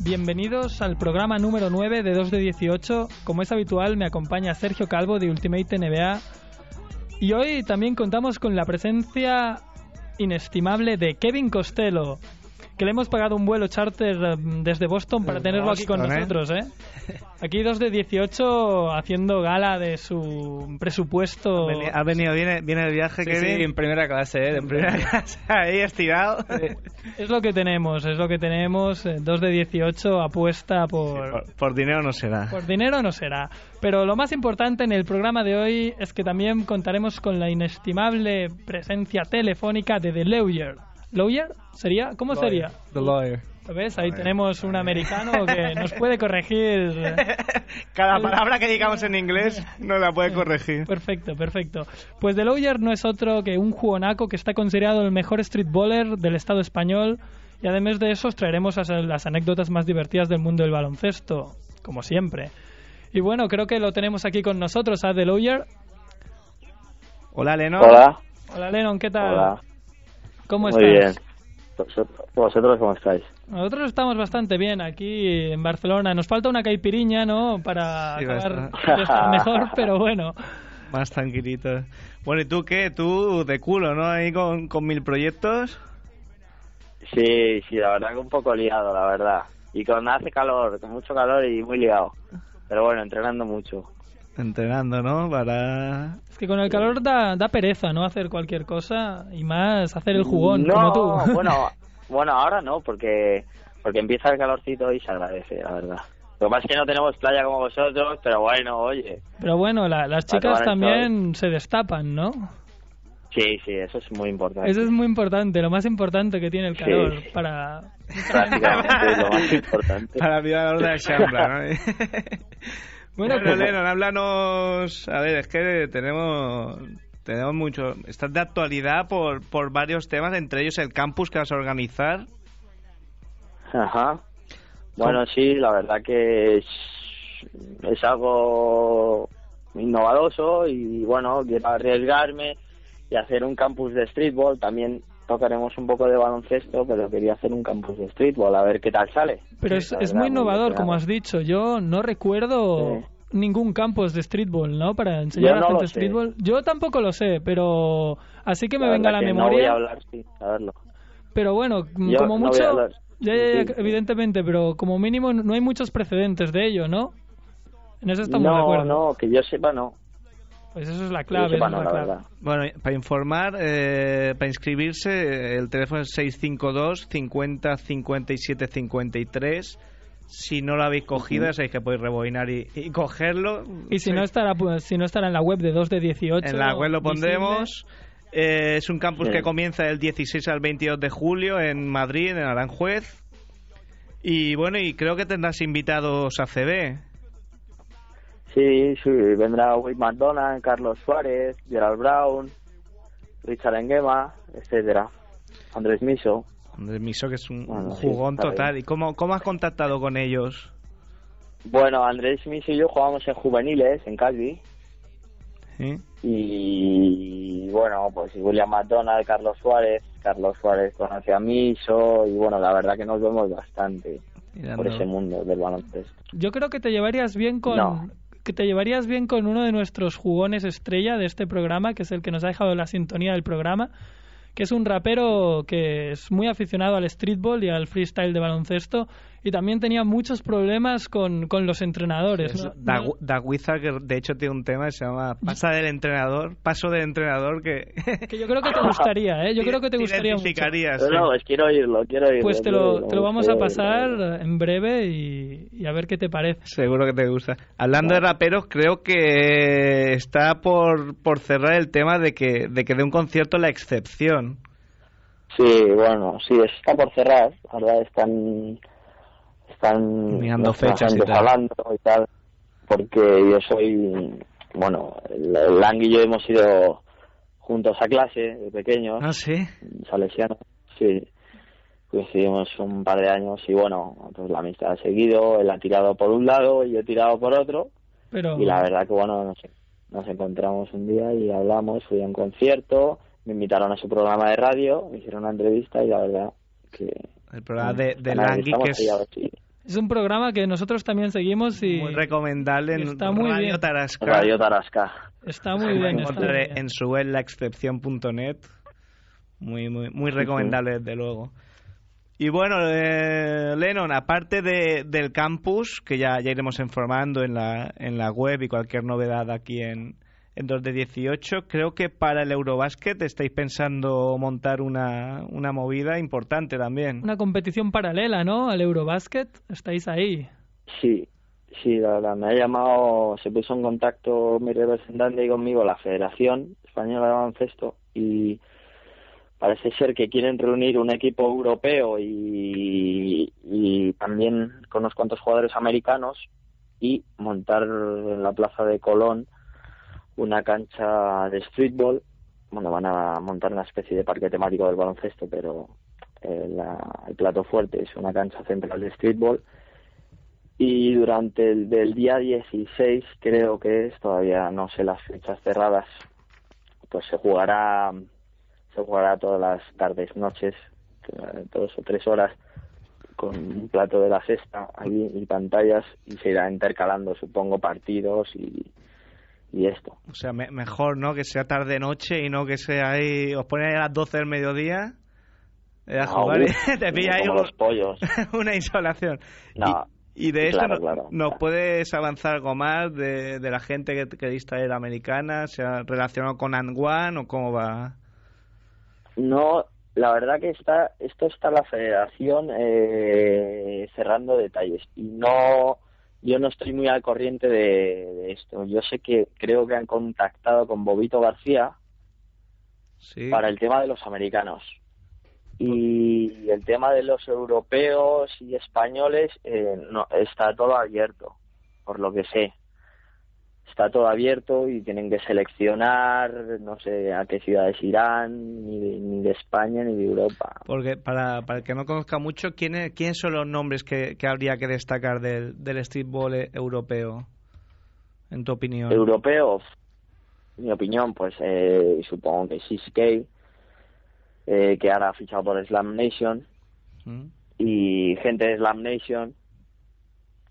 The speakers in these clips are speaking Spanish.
Bienvenidos al programa número 9 de 2 de 18. Como es habitual, me acompaña Sergio Calvo de Ultimate NBA. Y hoy también contamos con la presencia inestimable de Kevin Costello, que le hemos pagado un vuelo charter mm, desde Boston para tenerlo aquí con ¿eh? nosotros, ¿eh? Aquí 2 de 18 haciendo gala de su presupuesto. Ha venido, viene, viene el viaje Sí, que sí, en primera clase, ¿eh? en primera clase, ahí estirado. Es lo que tenemos, es lo que tenemos. 2 de 18 apuesta por, Por, por dinero no será. Por dinero no será. Pero lo más importante en el programa de hoy es que también contaremos con la inestimable presencia telefónica de The Lawyer. ¿Lawyer? ¿Sería? ¿Cómo sería? The lawyer. ¿Lo ves? Ahí tenemos un americano que nos puede corregir. Cada palabra que digamos en inglés no la puede corregir. Perfecto, perfecto. Pues The Lawyer no es otro que un jugonaco que está considerado el mejor streetballer del Estado español y además de eso os traeremos as- las anécdotas más divertidas del mundo del baloncesto, como siempre. Y bueno, creo que lo tenemos aquí con nosotros a The Lawyer. Hola, Leno. Hola, Hola Lennon, ¿qué tal? hola. ¿Cómo Muy bien. estás? Vosotros, ¿Vosotros cómo estáis? Nosotros estamos bastante bien aquí en Barcelona. Nos falta una caipiriña, ¿no? Para Sí, acabar mejor, pero bueno. Más tranquilito. Bueno, ¿y tú qué? Tú de culo, ¿no? Ahí con, con mil proyectos. Sí, sí, la verdad que un poco liado, la verdad. Y con hace calor, con mucho calor y muy liado. Pero bueno, entrenando mucho. Entrenando, ¿no? Para... Es que con el calor da, da pereza, ¿no? Hacer cualquier cosa y más hacer el jugón, no, como tú. bueno, bueno, ahora no, porque porque empieza el calorcito y se agradece, la verdad. Lo que pasa es que no tenemos playa como vosotros, pero bueno, oye. Pero bueno, la- las chicas también se destapan, ¿no? Sí, sí, eso es muy importante. Eso es muy importante, lo más importante que tiene el Sí. calor para... Prácticamente lo más importante. Para mirar la hora de Shambra, ¿no? Bueno, Bueno, pues- Lennon, háblanos... A ver, es que tenemos... Tenemos mucho... Estás de actualidad por, por varios temas, entre ellos el campus que vas a organizar. Ajá. Bueno, sí, la verdad que es, es algo innovadoso y bueno, quiero arriesgarme y hacer un campus de streetball. También tocaremos un poco de baloncesto, pero quería hacer un campus de streetball, a ver qué tal sale. Pero es, es muy innovador, como has dicho. Yo no recuerdo Sí. ningún campus de streetball, ¿no? Para enseñar Yo a no gente streetball. Yo tampoco lo sé, pero así que me La venga a la que No voy memoria. a hablar sin saberlo. Pero bueno, Yo como no mucho... Ya, ya, ya, evidentemente, pero como mínimo no hay muchos precedentes de ello, ¿no? En eso estamos de No, acuerdo. no, que yo sepa no. Pues eso es la clave. no, la la clave. Bueno, para informar, eh, para inscribirse, el teléfono es 652 50 57 53. Si no lo habéis cogido, ya sabéis que podéis rebobinar y, y cogerlo. Y si Sí. no estará pues, si no estará en la web de 2 de 18. En la web lo pondremos. Eh, es un campus Sí. que comienza del 16 al 22 de julio en Madrid, en Aranjuez. Y bueno, y creo que tendrás invitados a CB. Sí, sí, vendrá Wade McDonald, Carlos Suárez, Gerald Brown, Richard Enguema, etcétera. Andrés Miso. Andrés Miso, que es un Bueno, sí, jugón bien. total. ¿Y cómo, cómo has contactado con ellos? Bueno, Andrés Miso y yo jugamos en juveniles, en Calvi. ¿Sí? Y bueno, pues William McDonald, Carlos Suárez. Carlos Suárez conoce a Miso y bueno, la verdad que nos vemos bastante Mirando. por ese mundo del baloncesto. Yo creo que te llevarías bien con No. Que te llevarías bien con uno de nuestros jugones estrella de este programa, que es el que nos ha dejado la sintonía del programa, que es un rapero que es muy aficionado al streetball y al freestyle de baloncesto y también tenía muchos problemas con, con los entrenadores. Es ¿no? Da, No- Da Wizard, que de hecho tiene un tema que se llama Pasa del entrenador, paso del entrenador que... que yo creo que te gustaría, ¿eh? Yo creo que te gustaría mucho. sí. no, pues quiero oírlo, quiero oírlo. Pues te lo, te lo vamos a pasar en breve y, y a ver qué te parece. Seguro que te gusta. Hablando de raperos, creo que está por, por cerrar el tema de que, de que de un concierto la excepción. Sí, bueno, sí, está por cerrar, la verdad, están... Están Mirando fechas y tal. hablando y tal, porque yo soy... Bueno, Lang y yo hemos ido juntos a clase de pequeños. Ah, sí. salesiano, sí. Coincidimos un par de años y bueno, pues la amistad ha seguido, él ha tirado por un lado y yo he tirado por otro Pero y la verdad que bueno, nos, nos encontramos un día y hablamos, fui a un concierto, me invitaron a su programa de radio, me hicieron una entrevista y la verdad que... El programa de, de Langui, que es es un programa que nosotros también seguimos y muy recomendable en está muy Radio bien. Tarasca. Radio Tarasca. está muy bien. está bien. en su web laexcepción.net. Muy, muy, muy recomendable, desde luego. Y bueno, eh, Lennon, aparte de, del campus, que ya, ya iremos informando en la, en la web y cualquier novedad aquí en, en 2 de 18, creo que para el Eurobasket estáis pensando montar una, una movida importante también. Una competición paralela, ¿no? Al Eurobasket. Estáis ahí. Sí, sí, la verdad, me ha llamado, se puso en contacto mi representante y conmigo la Federación Española de Baloncesto y parece ser que quieren reunir un equipo europeo y, y también con unos cuantos jugadores americanos y montar en la plaza de Colón una cancha de streetball. Bueno, van a montar una especie de parque temático del baloncesto, pero eh, la- el plato fuerte es una cancha central de streetball y durante el del día 16 creo que es todavía no sé las fechas cerradas pues se jugará se jugará todas las tardes noches eh, dos o tres horas con un plato de la sexta ahí y pantallas y se irá intercalando supongo partidos y y esto O sea, me- mejor, ¿no? Que sea tarde-noche y no que sea ahí... Os ponen ahí a las 12 del mediodía eh, a Ah, jugar uf, y te pilla ahí un- los pollos una insolación. No, y, y de claro, claro, ¿nos claro. puedes avanzar algo más de, de la gente que queréis traer americana? ¿Se ha relacionado con Anguan o cómo va? No, la verdad que está esto está la federación eh, cerrando detalles y no yo no estoy muy al corriente de, de esto. Yo sé que creo que han contactado con Bobito García Sí. para el tema de los americanos y el tema de los europeos y españoles eh, no está todo abierto por lo que sé está todo abierto y tienen que seleccionar no sé a qué ciudades irán ni de, ni de España ni de Europa Porque para, para el que no conozca mucho, ¿quiénes, ¿quiénes son los nombres que, que habría que destacar del, del streetball e- europeo? En tu opinión. europeos mi opinión pues eh, supongo que Siskey eh, que ahora ha fichado por Slam Nation ¿Mm? y gente de Slam Nation,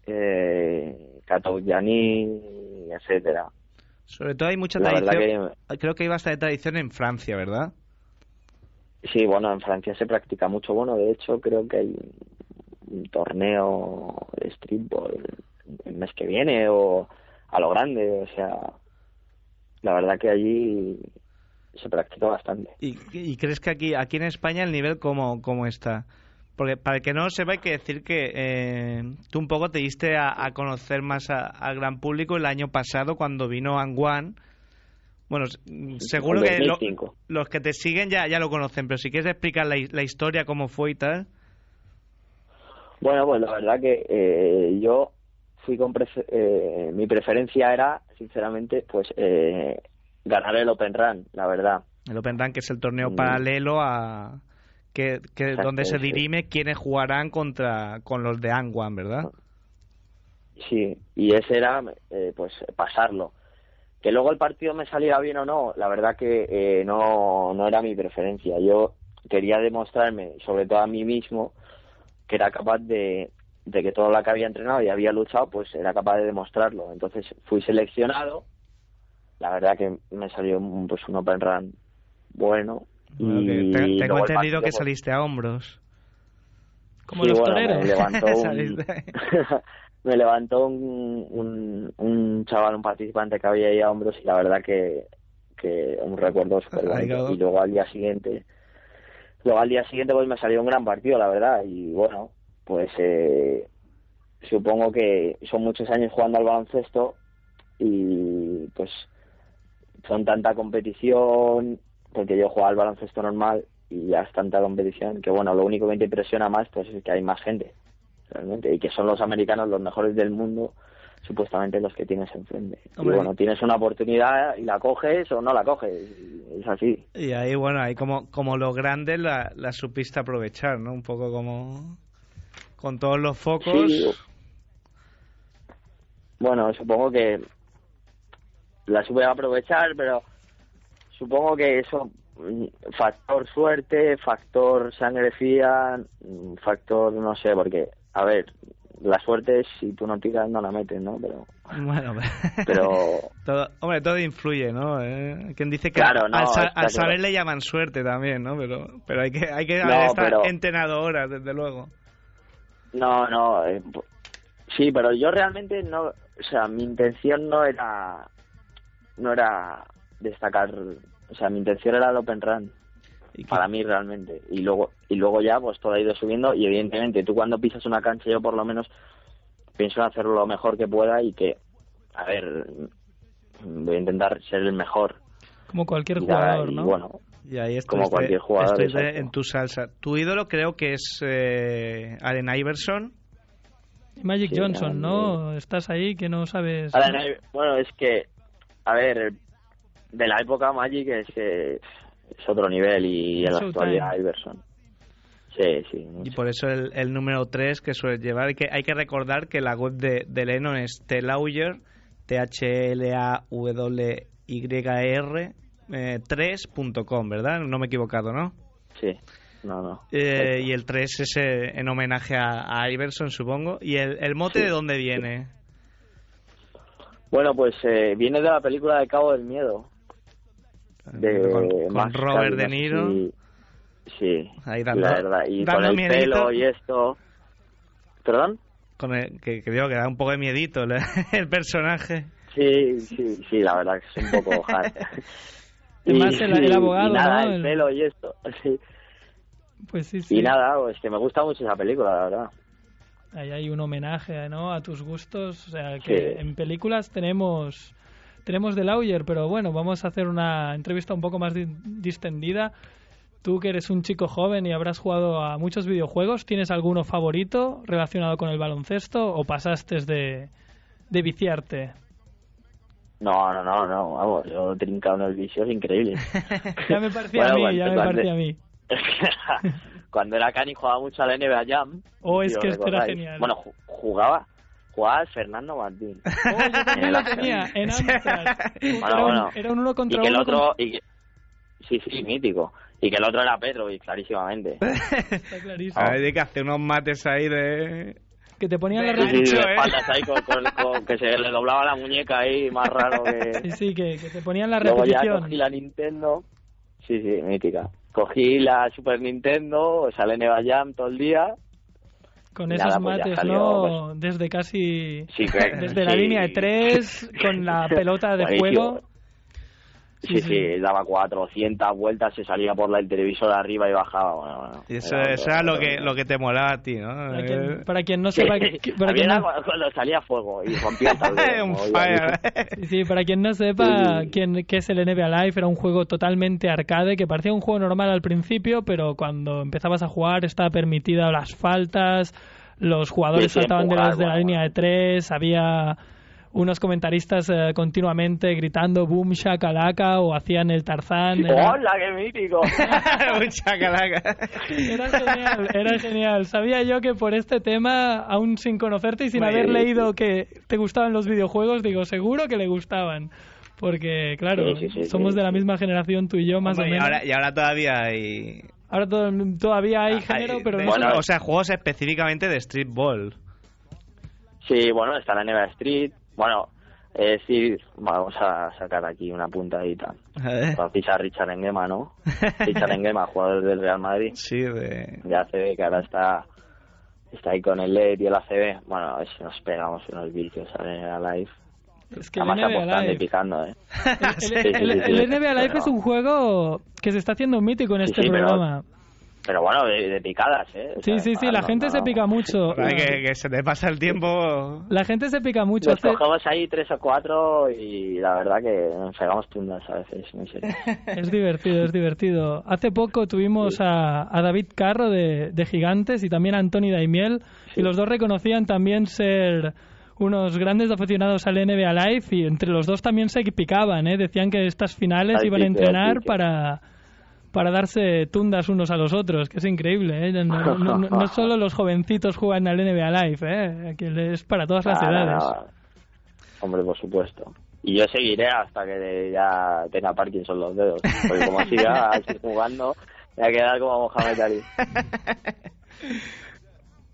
eh, Kato Etcétera. Sobre todo hay mucha La tradición. que Creo que hay bastante tradición en Francia, ¿verdad? sí, bueno, en Francia se practica mucho. Bueno, de hecho creo que hay un, un torneo de streetball el mes que viene o a lo grande, o sea, la verdad que allí se practica bastante. ¿Y, y crees que aquí aquí en España el nivel cómo, cómo está? Porque para el que no lo sepa hay que decir que eh, tú un poco te diste a, a conocer más a- al gran público el año pasado cuando vino Anguan. Bueno, seguro que lo- 2005. los que te siguen ya, ya lo conocen, pero si quieres explicar la, hi- la historia, cómo fue y tal. Bueno, pues la verdad que eh, yo fui con prefe- eh, mi preferencia era, sinceramente, pues eh, ganar el Open Run, la verdad. El Open Rank que es el torneo Mm. paralelo a que, que donde se dirime quiénes jugarán contra con los de Anguan, ¿verdad? Sí, y ese era, eh, pues, pasarlo. Que luego el partido me saliera bien o no, la verdad que eh, no, no era mi preferencia. Yo quería demostrarme, sobre todo a mí mismo, que era capaz de, de que todo lo que había entrenado y había luchado, pues era capaz de demostrarlo. Entonces fui seleccionado. La verdad que me salió pues un open run bueno Bueno, que Y te- luego tengo entendido que pues, saliste a hombros. Como sí, los bueno, toreros. Me levantó un, Saliste. me levantó un, un, un chaval, un participante que había ahí a hombros y la verdad que, que un recuerdo súper bonito. Y luego al día siguiente, luego al día siguiente pues me salió un gran partido, la verdad. Y bueno, pues eh, supongo que son muchos años jugando al baloncesto y pues son tanta competición, porque yo jugaba al baloncesto normal y ya es tanta competición que bueno, lo único que te impresiona más pues es que hay más gente, realmente, y que son los americanos los mejores del mundo, supuestamente los que tienes enfrente. Hombre. Y bueno, tienes una oportunidad y la coges o no la coges, es así. Y ahí, bueno, ahí como, como los grandes la, la supiste aprovechar, ¿no? Un poco como con todos los focos. Sí. Bueno, supongo que la supe aprovechar, pero supongo que eso, mm, factor suerte, factor sangre fría, mm, factor no sé, porque, a ver, la suerte es si tú no tiras no la metes, ¿no? Pero, Bueno, pero todo, hombre, todo influye, ¿no? Eh, Quien dice que Claro, no, al, sa- claro. saber le llaman suerte también, ¿no? Pero, pero hay que, hay que No, pero- entrenado horas, desde luego. No, no, eh, sí, pero yo realmente no, o sea, mi intención no era, no era destacar, o sea, mi intención era el Open Run, Y para mí realmente, y luego, y luego ya pues todo ha ido subiendo y evidentemente tú cuando pisas una cancha yo por lo menos pienso en hacerlo lo mejor que pueda y que, a ver, voy a intentar ser el mejor. Como cualquier jugador, y ¿no? bueno, Y ahí Como estuviste- cualquier jugador, en tu salsa. Tu ídolo creo que es eh, Allen Iverson. Y Magic Sí, Johnson, ¿no? Estás ahí que no sabes... Bueno, es que, a ver, de la época Magic es que es otro nivel y en la actualidad Iverson. Sí, sí. Y por eso el, el número 3 que suele llevar. Que hay que recordar que la web de, de Lennon es Tlauyer, T-H-L-A-W-Y-R, eh, 3.com, ¿verdad? No me he equivocado, ¿no? Sí, no, no. Eh, y el 3 es eh, en homenaje a, a Iverson, supongo. ¿Y el, el mote Sí. de dónde viene? Bueno, pues eh, viene de la película de Cabo del Miedo. De con, con Robert De Niro. si- Sí, Ahí dando- la verdad. Y dando con el miedito. pelo y esto. ¿Perdón? Con el- que, que digo que da un poco de miedito el, el personaje. Sí, sí, sí, la verdad que es un poco hard. Además, el- el abogado, y nada, ¿no? el El- pelo y esto. Sí. Pues sí, sí. Y nada, pues que me gusta mucho esa película, la verdad. Ahí hay un homenaje, ¿no? A tus gustos. O sea, que Sí. en películas tenemos tenemos de Lauer, pero bueno, vamos a hacer una entrevista un poco más di- distendida. Tú que eres un chico joven y habrás jugado a muchos videojuegos, ¿tienes alguno favorito relacionado con el baloncesto o pasaste de, de viciarte? No, no, no, no, vamos, yo he trincado en el vicio, es increíble. Ya me parecía Bueno, a mí, ya me parecía a mí. Cuando era Cani jugaba mucho al NBA Jam. Oh, es que esto era genial. Bueno, ju- jugaba, jugaba Fernando Martín. Oh, yo también lo tenía, en Amstrad. Bueno, era, un, bueno. era un uno Y contra que el otro... Y que- Sí, sí, mítico. Y que el otro era Pedro, y clarísimamente. Está clarísimo. Hay de que hace unos mates ahí de... Que te ponían la Sí, sí, de ¿eh? espaldas ahí con, con- con- que se le doblaba la muñeca ahí, más raro que... Sí, sí, que, que te ponían la Luego ya repetición. cogí la Nintendo. Sí, sí, mítica. Cogí la Super Nintendo, sale Neva Jam todo el día. Con esos nada, pues mates, salió, ¿no? Desde casi... Sí, Desde la línea de tres, con la pelota de Buenísimo. fuego. Sí, Sí, sí, daba 400 vueltas, se salía por la- el televisor arriba y bajaba. Bueno, bueno, Y eso, Era eso era lo que, lo que te molaba a ti, ¿no? Para Eh, quien, para quien no sepa... que- para quien no- cuando- salía fuego y rompía el tablero. Un fire. Sí, sí, para quien no sepa quién, qué es el NBA Live, era un juego totalmente arcade que parecía un juego normal al principio, pero cuando empezabas a jugar estaba permitida las faltas, los jugadores saltaban de, las de la línea de tres, había unos comentaristas eh, continuamente gritando boom shakalaka o hacían el Tarzán. Era, ¡Hola, qué mítico! Un chacalaca. era genial, era genial. Sabía yo que por este tema, aún sin conocerte y sin Muy haber bien. leído que te gustaban los videojuegos, digo, seguro que le gustaban. Porque, claro, Sí, sí, sí, somos sí, de la sí. misma generación tú y yo, más Hombre, o y, menos. ahora, y ahora todavía hay... Ahora todavía hay género, hay- pero de- no Bueno, o sea, juegos específicamente de street ball. Sí, bueno, está la NBA Street. Bueno, Es decir, vamos a sacar aquí una puntadita. A ver. Para pisar Richard Engema, ¿no? Richard Engema, jugador del Real Madrid. Sí, de... De ACB, que ahora está, está ahí con el LED y el ACB. Bueno, a ver si nos pegamos unos vídeos a la live. Es que el Además NBA apostando y picando, ¿eh? el, Sí, el- sí, el- sí, el sí. NBA Live es un juego que se está haciendo mítico en Sí, este sí, programa. Pero bueno, de, de picadas, ¿eh? O Sí, sea, sí, sí, la no, gente no, se pica mucho. Que, que se te pasa el tiempo... La gente se pica mucho. Nos cogemos ahí tres o cuatro y la verdad que nos pegamos tundas a veces, muy serio. Es divertido, es divertido. Hace poco tuvimos a, a David Carro de, de Gigantes y también a Antoni Daimiel y los dos reconocían también ser unos grandes aficionados al NBA Live y entre los dos también se picaban, ¿eh? Decían que estas finales Al iban a entrenar para para darse tundas unos a los otros, que es increíble, ¿eh? No, no- no- no solo los jovencitos juegan al NBA Live, ¿eh? Aquí es para todas las edades. Hombre, por supuesto. Y yo seguiré hasta que ya tenga Parkinson los dedos. Porque como siga así jugando, me va a quedar como Mohamed Ali.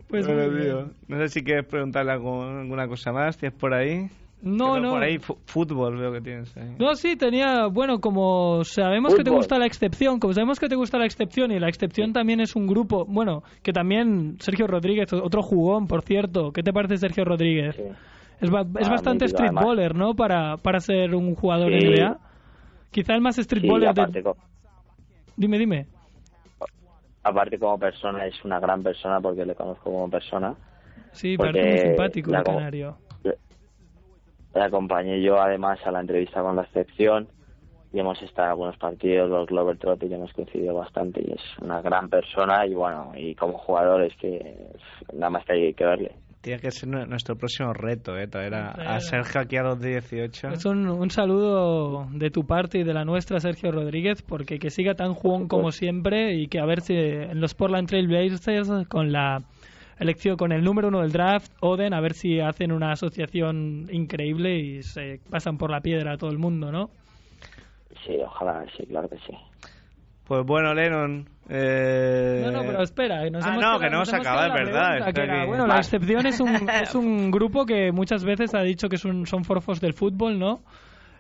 Pues Bueno, tío, No sé si quieres preguntarle algo- alguna cosa más. ¿Tienes por ahí? No, no. Por ahí fútbol veo que tienes ahí. No, sí, tenía, bueno, como sabemos que te gusta la excepción, como sabemos que te gusta la excepción y la excepción también es un grupo, bueno, que también Sergio Rodríguez, otro jugón, por cierto, ¿qué te parece Sergio Rodríguez? Sí. Es, ba- es Ah, bastante street además. baller, ¿no? Para, para ser un jugador Sí. NBA. Quizá el más street Sí, baller de... Dime, dime. aparte como persona es una gran persona porque le conozco como persona. Sí, parece muy simpático el canario. Le acompañé yo además a la entrevista con la excepción y hemos estado en algunos partidos, los Globetrotters, y hemos coincidido bastante y es una gran persona y bueno, y como jugador es que nada más que hay que verle. Tiene que ser nu- nuestro próximo reto, ¿eh? Traer a, Traer a a- Sergio aquí a los 18. Es un, un saludo de tu parte y de la nuestra, Sergio Rodríguez, porque que siga tan jugón como siempre y que a ver si en los Portland Trail Blazers con la elección, con el número uno del draft, Oden, a ver si hacen una asociación increíble y se pasan por la piedra a todo el mundo, ¿no? Sí, ojalá, sí, claro que sí. Pues bueno, Lennon. Eh... No, no, pero espera, nos Ah, hemos no, quedado- que no se acaba, es la verdad, pregunta, está que era, aquí. bueno, la Vale. excepción es un, es un grupo que muchas veces ha dicho que son, son forfos del fútbol, ¿no?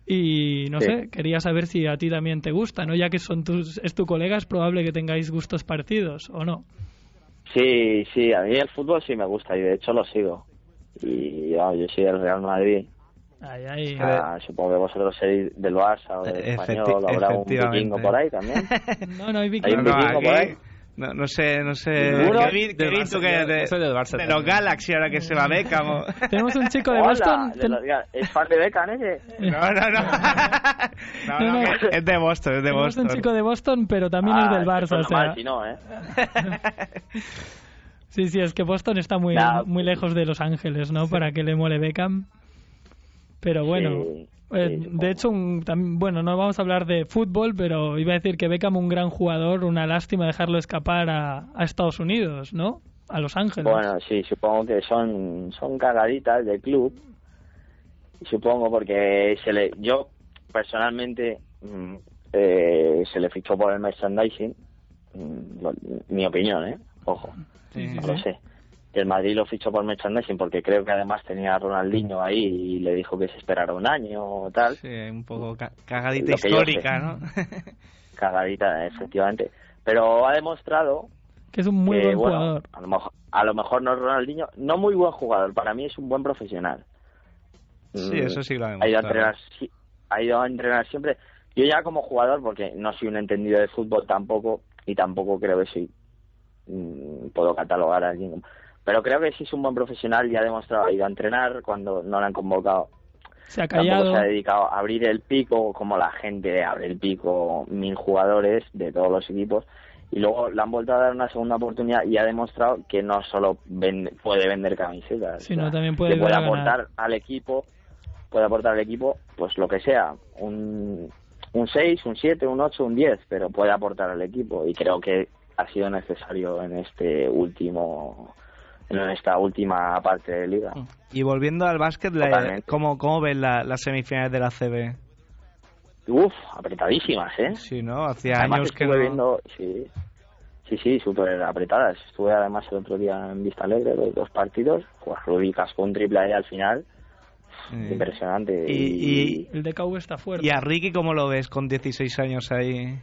Y no Sí. sé, quería saber si a ti también te gusta, ¿no? Ya que son tus, es tu colega, es probable que tengáis gustos parecidos, ¿o no? Sí, sí, a mí el fútbol sí me gusta y de hecho lo sigo. Y yo soy del Real Madrid. Ay, ay. Ah, supongo que vosotros seréis del Barça o del Efecti- Español, habrá un vikingo por ahí también. No, no hay Hay vikingo. un No, vikingo por ahí. No, no sé, no sé. ¿Qué vi- qué Barça, tú que yo- de, soy del Barça de los. Galaxy ahora que se va Beckham? o- Tenemos un chico de Hola, Boston. de los- ¿Es fan de Beckham ese? No, no, no. No, No, no, es de Boston, es de tenemos un Boston. chico de Boston, pero también es Ah, del Barça. O es sea, si no, ¿eh? sí, sí, es que Boston está muy, Nah, muy lejos de Los Ángeles, ¿no? Para que le mole Beckham. Pero bueno, Sí, eh, sí, de hecho, un, tam- bueno, no vamos a hablar de fútbol, pero iba a decir que Beckham un gran jugador, una lástima dejarlo escapar a, a Estados Unidos, ¿no? A Los Ángeles. Bueno, sí, supongo que son, son cagaditas del club. Supongo porque se le, yo personalmente mm, eh, se le fichó por el merchandising. Mm, lo- mi opinión, ¿eh? Ojo, Sí, sí, no lo sé. El Madrid lo fichó por merchandising porque creo que además tenía a Ronaldinho ahí y le dijo que se esperara un año o tal. Sí, un poco ca- cagadita Lo histórica. ¿no? Cagadita, efectivamente. Pero ha demostrado Que es un muy que, buen bueno, jugador. A lo, mejor, a lo mejor no es Ronaldinho, no muy buen jugador, para mí es un buen profesional. Sí, Mm, eso sí lo ha ha ido a demostrado. entrenar, ha ido a entrenar siempre. Yo ya como jugador, porque no soy un entendido de fútbol tampoco, y tampoco creo que soy, mm, puedo catalogar a alguien. Pero creo que sí es un buen profesional y ha demostrado, ha ido a entrenar cuando no le han convocado. Se ha Tampoco callado. se ha dedicado a abrir el pico como la gente abre el pico, mil jugadores de todos los equipos. Y luego le han vuelto a dar una segunda oportunidad y ha demostrado que no solo vende- puede vender camisetas, Sino también puede que puede aportar al equipo, puede aportar al equipo, pues lo que sea, un, un 6, un 7, un 8, un 10, pero puede aportar al equipo y creo que ha sido necesario en este último, en esta última parte de liga. Y volviendo al básquet, la-. ¿cómo, cómo ven la- las semifinales de la CB? Uf, apretadísimas, ¿eh? Sí, ¿no? Hacía Además años que no... viendo, sí, sí, sí, súper apretadas. Estuve además el otro día en Vista Alegre, los dos partidos, pues Rudy cascó un triple ahí al final. Impresionante. Y, El DKV está fuerte. ¿Y a Ricky cómo lo ves con 16 años ahí?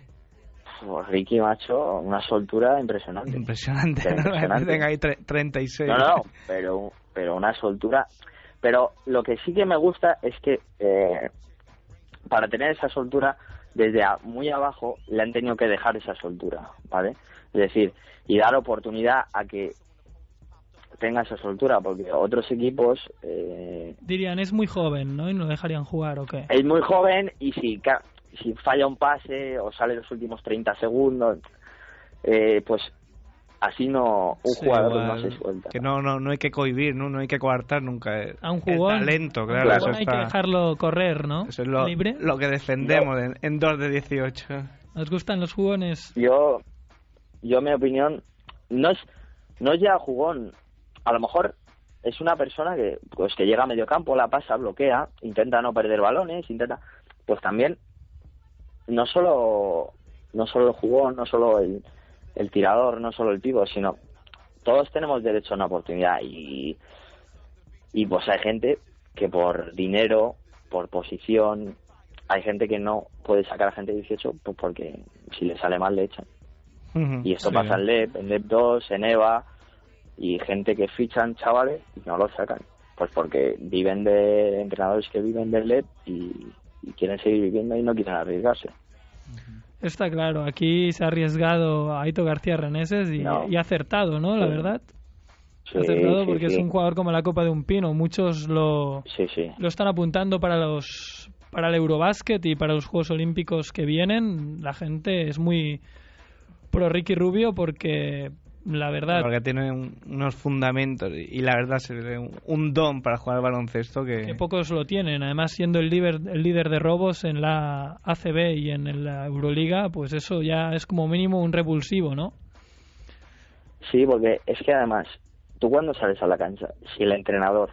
Pues Ricky, macho, una soltura impresionante. Impresionante. Pero impresionante. Tenga ahí tre- 36. No, no, pero, pero una soltura. Pero lo que sí que me gusta es que eh, para tener esa soltura, desde a- muy abajo le han tenido que dejar esa soltura, ¿vale? Es decir, y dar oportunidad a que tenga esa soltura, porque otros equipos eh, Dirían, es muy joven, ¿no? Y no dejarían jugar, ¿o qué? es muy joven y si, si falla un pase o sale los últimos 30 segundos, eh, pues así no un Sí, jugador igual. no se suelta. Que no, no, no hay que cohibir, ¿no? No hay que coartar nunca. el- A un jugón. El talento, un claro. eso hay está- que dejarlo correr, ¿no? Eso es lo, Libre. lo que defendemos en, en 2 de 18. ¿Nos gustan los jugones? yo yo mi opinión no es no es ya jugón a lo mejor es una persona que pues que llega a medio campo la pasa bloquea intenta no perder balones intenta pues también no solo no solo el jugón no solo el, el tirador no solo el pivo sino todos tenemos derecho a una oportunidad y y pues hay gente que por dinero por posición hay gente que no puede sacar a gente de 18 pues porque si le sale mal le echan y esto Sí. pasa en LEP, en LEP 2, en EVA, y gente que fichan chavales y no los sacan. Pues porque viven de entrenadores que viven del LEP y, y quieren seguir viviendo y no quieren arriesgarse. Está claro, aquí se ha arriesgado Aito García Reneses y, No. y ha acertado, ¿no? La Sí. verdad. Sí, ha acertado porque sí. es un jugador como la Copa de un Pino. Muchos lo, lo están apuntando para los para el Eurobásquet y para los Juegos Olímpicos que vienen. La gente es muy pro Ricky Rubio porque la verdad Porque tiene un- unos fundamentos y, y la verdad se ve un, un don para jugar al baloncesto que... que pocos lo tienen. Además, siendo el líder, el líder de robos en la ACB y en la Euroliga, pues eso ya es como mínimo un revulsivo, ¿no? Sí, porque es que además, tú cuando sales a la cancha, si el entrenador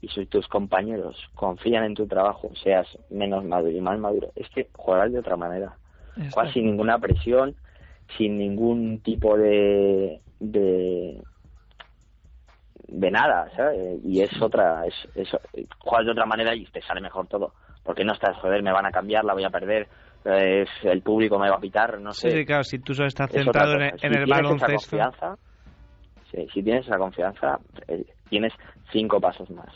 y si tus compañeros confían en tu trabajo, seas menos maduro y más maduro, es que juegas de otra manera. Juegas sin ninguna presión, sin ningún tipo de, de de nada, ¿sabes? Y es otra, es, es, juegas de otra manera y te sale mejor todo. Porque no estás, joder, me van a cambiar, la voy a perder, el público me va a pitar, no sé. Sí, claro, si tú solo estás Es centrado en, Si el tienes esa baloncesto... confianza, sí, si tienes esa confianza, eh, tienes cinco pasos más.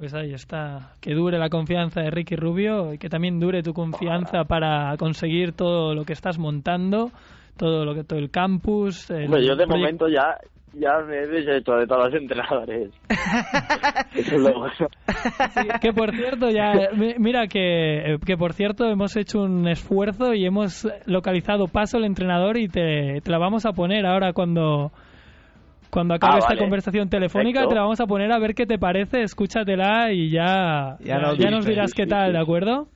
Pues ahí está. Que dure la confianza de Ricky Rubio y que también dure tu confianza para conseguir todo lo que estás montando, todo lo que todo el campus. El Hombre, yo de momento ya ya me he deshecho de todos los entrenadores. Eso es lo bueno. Sí, que por cierto ya mi- mira que, que por cierto hemos hecho un esfuerzo y hemos localizado paso el entrenador y te, te la vamos a poner ahora cuando cuando acabe Ah, esta vale. conversación telefónica Perfecto. te la vamos a poner a ver qué te parece escúchatela y ya Ya ya, nos ya nos dices. dirás qué tal de acuerdo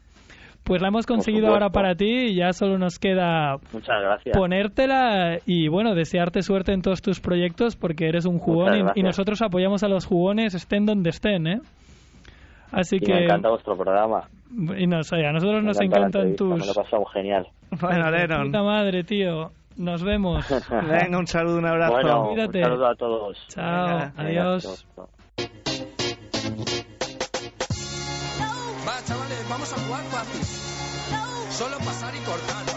pues la hemos conseguido ahora para ti y ya solo nos queda Muchas gracias. ponértela y bueno, desearte suerte en todos tus proyectos porque eres un jugón y- nosotros apoyamos a los jugones estén donde estén, ¿eh? Así Y que me encanta vuestro programa. y no a nosotros Me nos encanta encantan Me tus lo he pasado genial. Bueno, Lennon, puta madre, tío. Nos vemos. venga, un saludo, un abrazo. Bueno, Cuídate. un saludo a todos. Chao, Venga, adiós. Chao. Va, chavales, vamos a jugar fácil. Solo pasar y cortar.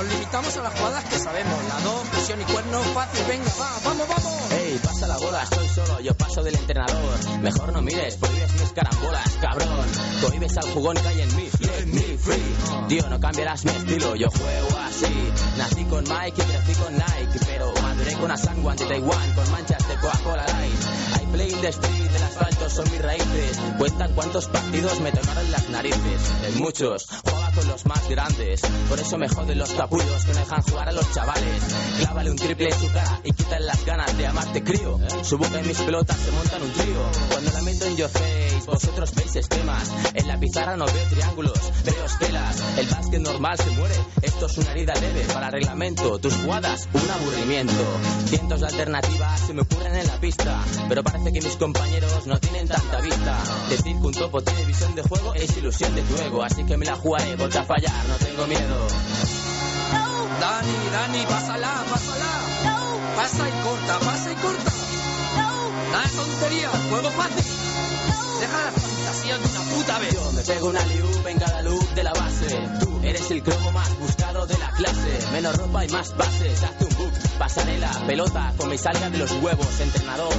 Nos limitamos a las jugadas que sabemos. La 2, presión y cuerno, fácil. Venga, va, vamos, vamos. Ey, pasa la bola, estoy solo, yo paso del entrenador. Mejor no mires, prohíbes mis carambolas, cabrón. Cohibes al jugón que hay en mí, let me free. Tío, no cambiarás mi estilo, yo juego así. Nací con Mike y crecí con Nike, pero maduré con Asan de Taiwán, con manchas de Coca-Cola Light. Play the street, el asfalto son mis raíces. Cuentan cuántos partidos me tocaron las narices. En muchos, jugaba con los más grandes. Por eso me joden los capullos que no dejan jugar a los chavales. Clávale un triple en su cara y quítale las ganas de amarte crío. Su boca mis pelotas se montan un trío. Cuando la meto en your face, vosotros veis esquemas. En la pizarra no veo triángulos, veo estelas. El básquet normal se muere. Esto es una herida leve para reglamento. Tus jugadas, un aburrimiento. Cientos de alternativas se me ocurren en la pista. Pero parece que mis compañeros no tienen tanta vista. Decir que un topo tiene visión de juego es ilusión de tu ego. Así que me la jugaré, porque a fallar no tengo miedo. Dani, Dani, pásala, pásala. Pasa y corta, pasa y corta. Nada de tontería, juego fácil. Deja las de una puta vez. Yo me pego una liup en cada look de la base. Tú eres el cromo más buscado de la clase. Menos ropa y más bases. Hazte un book, pasarela, pelota, come y salga de los huevos, entrenador.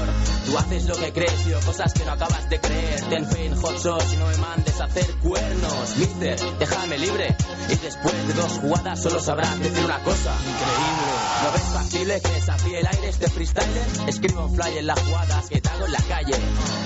Tú haces lo que crees yo cosas que no acabas de creer. Ten fe en hot sauce y no me mandes a hacer cuernos. Mister, déjame libre. Y después de dos jugadas solo sabrás decir una cosa. Increíble. ¿No ves factible que desafíe el aire este freestyler? Escribo fly en las jugadas que te hago en la calle.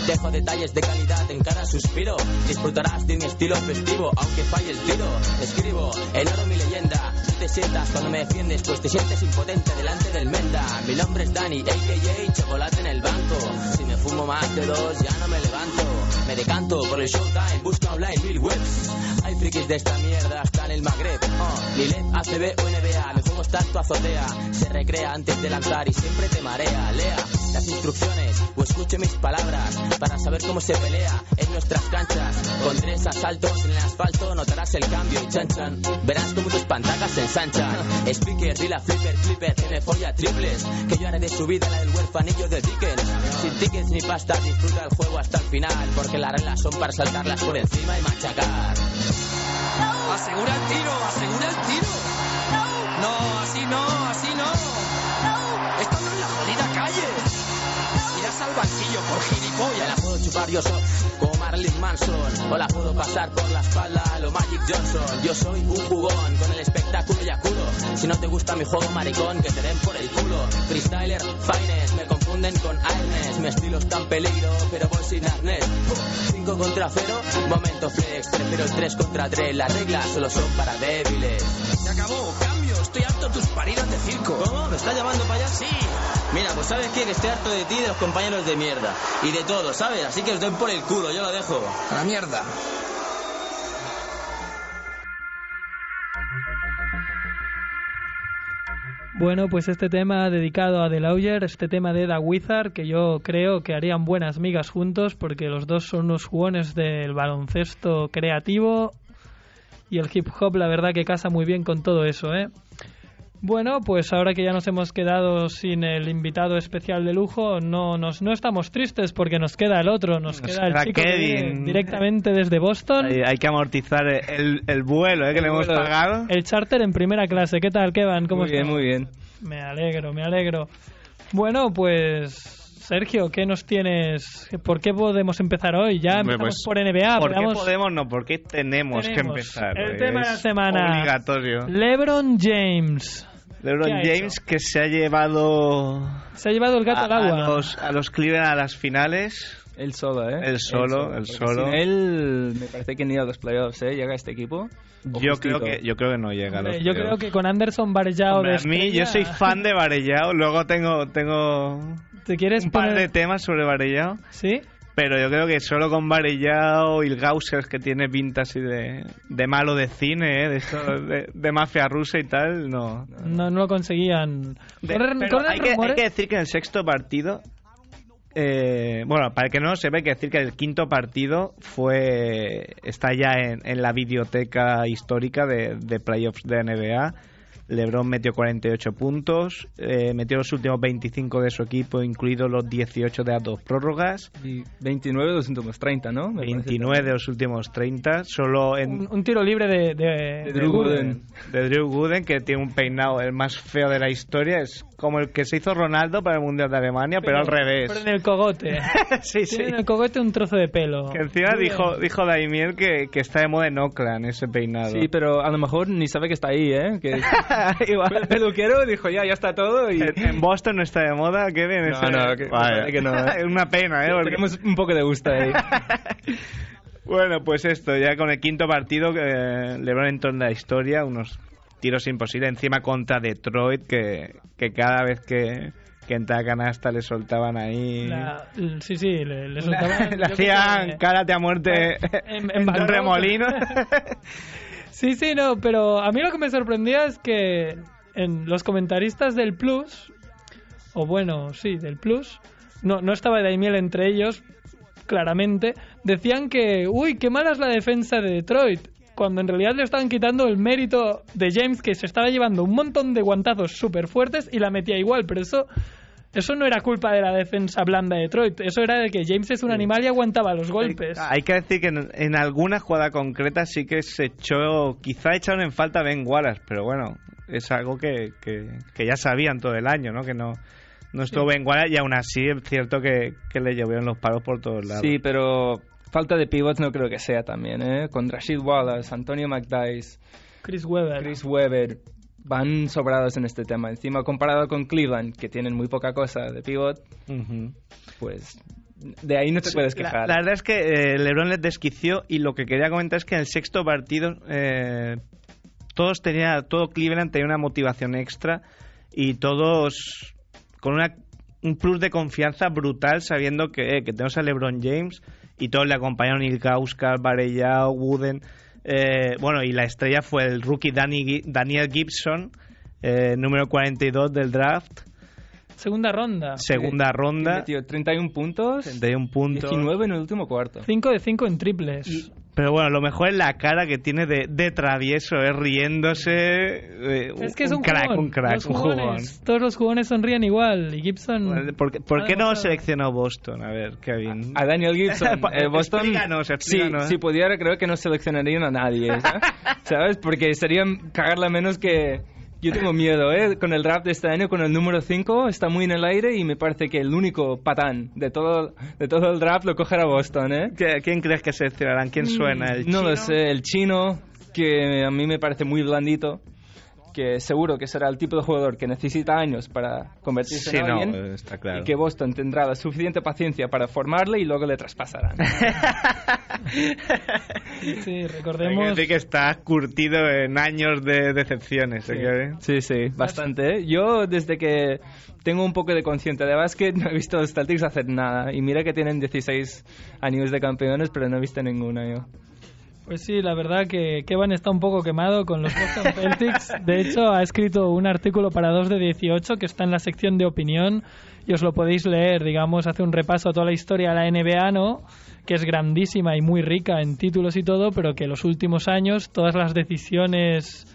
Dejo detalles de calidad en cada suspiro. Disfrutarás de mi estilo festivo, aunque falle el tiro. Escribo en oro mi leyenda. Tú te sientas cuando me defiendes, pues te sientes impotente delante del menda. Mi nombre es Dani, a.k.a. Chocolate en el banco. Si me fumo más de dos, ya no me levanto. Me decanto por el showtime, busca online mil webs. Hay frikis de esta mierda hasta en el Magreb. Oh, ni LED, ACB o NBA. Está en tu azotea. Se recrea antes de lanzar y siempre te marea. Lea las instrucciones o escuche mis palabras para saber cómo se pelea en nuestras canchas. Con tres asaltos en el asfalto notarás el cambio y chan chan. Verás como tus pantacas se ensanchan. Speaker, dila flipper, flipper, me folla triples. Que yo haré de su vida la del huerfanillo de Dickens. Sin tickets ni pasta, disfruta el juego hasta el final. Porque las reglas son para saltarlas por encima y machacar. Asegura el tiro, asegura el tiro. No, así no, así no. Esto no es la jodida calle. Al banquillo por gilipollas. la puedo chupar yo solo, como Marilyn Manson. O la puedo pasar por la espalda a lo Magic Johnson. Yo soy un jugón con el espectáculo y acudo. Si no te gusta mi juego, maricón, que te den por el culo. Freestyler, finest, me confunden con Airness. Mi estilo está en peligro, pero voy sin arnés. 5 contra 0, momento flex. Prefiero el 3 contra 3. Las reglas solo son para débiles. Se acabó, cambio. Estoy harto tus paridas de circo. ¿Cómo? ¿Me estás llamando para allá? Sí. Sabes qué, que estoy harto de ti y de los compañeros de mierda. Y de todo, ¿sabes? Así que os doy por el culo, yo lo dejo. A la mierda. Bueno, pues este tema dedicado a The Lawyer, este tema de Da Wizard, que yo creo que harían buenas migas juntos porque los dos son unos jugones del baloncesto creativo y el hip hop, la verdad que casa muy bien con todo eso, ¿eh? Bueno, pues ahora que ya nos hemos quedado sin el invitado especial de lujo, no nos no estamos tristes porque nos queda el otro, nos, Nos queda el chico Kevin. directamente desde Boston, Hay, hay que amortizar el, el vuelo ¿eh? que le hemos pagado. el charter en primera clase. ¿Qué tal, Kevin? ¿Cómo Muy bien, estás? muy bien. Me alegro, me alegro. Bueno, pues Sergio, ¿qué nos tienes? ¿Por qué podemos empezar hoy? Ya empezamos pues, por NBA. ¿Por qué podemos? No, ¿por qué tenemos, que Tenemos empezar? el tema de la Es semana. Obligatorio. LeBron James. LeBron ¿Qué ha James hecho? que se ha llevado Se ha llevado el gato a, al a agua. los, a los Cleveland a las finales. Él solo, ¿eh? Él solo, él solo. Sin él, me parece que ni a los playoffs, ¿eh? Llega este equipo. Yo justito. creo que yo creo que no llega a Hombre, los yo creo que con Anderson Hombre, de a mí yo estrella, soy fan de Varellao, luego tengo tengo ¿Te quieres un par poner- de temas sobre Varellao, ¿Sí? pero yo creo que solo con Varellao y el Gausser que tiene pinta así de, de malo de cine, ¿eh? de, esto, de, de mafia rusa y tal, no. No, no lo conseguían. De- hay, que, hay rumores- que decir que en el sexto partido, eh, bueno, para el que no lo sepa, hay que decir que el quinto partido fue está ya en, en la videoteca histórica de, de playoffs de NBA. LeBron metió 48 puntos, eh, metió los últimos 25 de su equipo, incluidos los 18 de las dos prórrogas, Y 29 de los últimos 30, ¿no? Me parece 29 de los últimos 30, solo en, un, un tiro libre de, de, De Drew Gooden. de Drew Gooden, que tiene un peinado el más feo de la historia. Es como el que se hizo Ronaldo para el Mundial de Alemania, pero, al revés. Pero en el cogote. sí, sí. En el cogote un trozo de pelo. Que encima Muy dijo, bien. dijo Daimiel que, que está de moda en Oakland ese peinado. Sí, pero a lo mejor ni sabe que está ahí, ¿eh? Que Igual. el peluquero dijo ya, ya está todo y... En, en Boston no está de moda, qué bien. No, ese- no, que- parece que no, ¿eh? Es una pena, ¿eh? Porque- Tenemos un poco de gusto ahí. bueno, pues esto, ya con el quinto partido, eh, LeBron entró en la historia, unos tiros imposibles, encima contra Detroit, que, que cada vez que, que entraba a canasta le soltaban ahí... La- sí, sí, le, le soltaban. le hacían sé, cárate a muerte en- en en, remolino. Sí, sí, no, pero a mí lo que me sorprendía es que en los comentaristas del Plus, o bueno, sí, del Plus, no, no estaba Daimiel entre ellos, claramente, decían que, uy, qué mala es la defensa de Detroit, cuando en realidad le estaban quitando el mérito de James, que se estaba llevando un montón de guantazos súper fuertes y la metía igual, pero eso Eso no era culpa de la defensa blanda de Detroit. Eso era de que James es un animal y aguantaba los golpes. Hay que decir que en, en alguna jugada concreta sí que se echó, quizá echaron en falta a Ben Wallace, pero bueno, es algo que, que, que ya sabían todo el año, ¿no? Que no, no estuvo Ben Wallace y aún así es cierto que, que le llovieron los palos por todos lados. Sí, pero falta de pivots no creo que sea también, ¿eh? Con Rashid Wallace, Antonio McDyess, Chris Webber. Chris Webber, van sobrados en este tema. Encima, comparado con Cleveland, que tienen muy poca cosa de pivot, pues de ahí no te puedes quejar. la verdad es que eh, LeBron les desquició y lo que quería comentar es que en el sexto partido eh, todos tenía, todo Cleveland tenía una motivación extra y todos con una, un plus de confianza brutal sabiendo que, eh, que tenemos a LeBron James y todos le acompañaron Ilgauskas, Varellao, Wooden. Eh, bueno, y la estrella fue el rookie Danny Daniel Gibson, eh, número 42 del draft, Segunda ronda. segunda ronda, metió 31 puntos, 31 puntos. 19 en el último cuarto. 5 de 5 en triples. Pero bueno, lo mejor es la cara que tiene de, de travieso, es riéndose. eh, es que es un, un, crack, jugón. un crack, Los un jugones, jugón. Todos los jugones sonríen igual. Y Gibson. ¿Por, qué- por qué no seleccionó Boston? A ver, Kevin. A Daniel Gibson, eh, Boston. explícanos, sí, explícanos. si pudiera, creo que no seleccionarían a nadie, ¿sabes? ¿sabes? Porque sería cagarla menos que. Yo tengo miedo, ¿eh? Con el draft de este año, con el número 5, está muy en el aire y me parece que el único patán de todo, de todo el draft lo cogerá Boston, ¿eh? ¿Qué- ¿Quién crees que seleccionarán? ¿Quién suena? ¿El no lo chino? sé, el chino, que a mí me parece muy blandito, que seguro que será el tipo de jugador que necesita años para convertirse Sí, en no, alguien. eh, está claro. Y que Boston tendrá la suficiente paciencia para formarle y luego le traspasarán. Sí, Hay que recordemos. decir que está curtido en años de decepciones. ¿eh, Kevin? Sí, sí, bastante. ¿eh? Yo, desde que tengo un poco de conciencia de básquet, no he visto a los Celtics hacer nada. Y mira que tienen 16 años de campeones, pero no he visto ninguna yo. Pues sí, la verdad que Kevin está un poco quemado con los Boston Celtics. De hecho, ha escrito un artículo para 2 de 18 que está en la sección de opinión y os lo podéis leer. Digamos, hace un repaso a toda la historia de la NBA, ¿no? Que es grandísima y muy rica en títulos y todo, pero que los últimos años todas las decisiones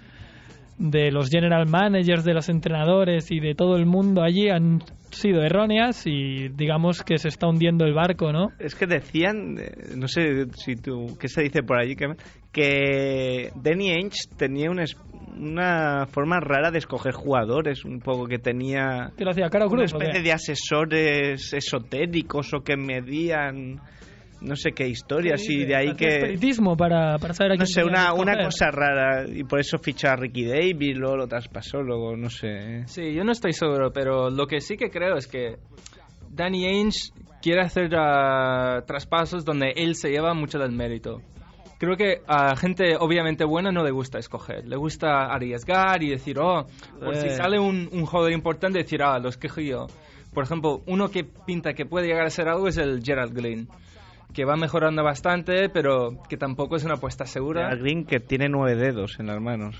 de los general managers, de los entrenadores y de todo el mundo allí han sido erróneas y digamos que se está hundiendo el barco, ¿no? Es que decían, eh, no sé si tú, ¿qué se dice por allí? Kevin? Que Danny Ainge tenía una, una forma rara de escoger jugadores, un poco que tenía Que lo hacía Caro una especie de asesores esotéricos o que medían no sé qué historias y de ahí que espiritismo para, para saber a no quién sé tenía una, una cosa rara y por eso fichó a Ricky Davis luego lo traspasó luego no sé ¿eh? Sí, yo no estoy seguro, pero lo que sí que creo es que Danny Ainge quiere hacer ah, traspasos donde él se lleva mucho del mérito. Creo que a gente obviamente buena no le gusta escoger, le gusta arriesgar y decir, oh, por si Eh. sale un, un jugador importante, decir, ah, lo escojo yo. Por ejemplo, uno que pinta que puede llegar a ser algo es el Gerald Green, que va mejorando bastante, pero que tampoco es una apuesta segura. Gerald Green que tiene nueve dedos en las manos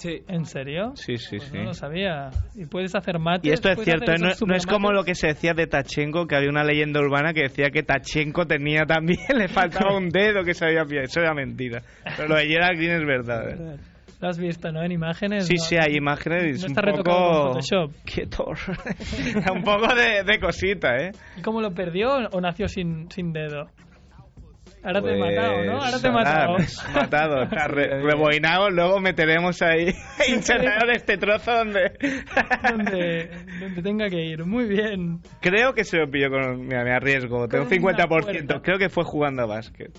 Sí, ¿En serio? sí sí Pues sí No lo sabía. Y puedes hacer mates. y esto es cierto, no, es como lo que se decía de Tachenko, que había una leyenda urbana que decía que Tachenko tenía también, le faltaba un dedo que se había pillado. Eso era mentira. Pero lo de Gerald Green es verdad. ¿eh? Lo has visto, ¿no? En imágenes. Sí, ¿no? sí, hay imágenes No un está retocado con poco... Photoshop. Quieto. un poco de, de cosita, ¿eh? ¿Y cómo lo perdió o nació sin, sin dedo? Ahora te he Pues, matado, ¿no? Ahora te he matado. matado. Está re- reboinado, luego meteremos ahí. Este trozo donde. donde, donde tenga que ir. Muy bien. Creo que se lo pilló con. Mira, me arriesgo. Tengo una 50%. puerta. Creo que fue jugando a básquet.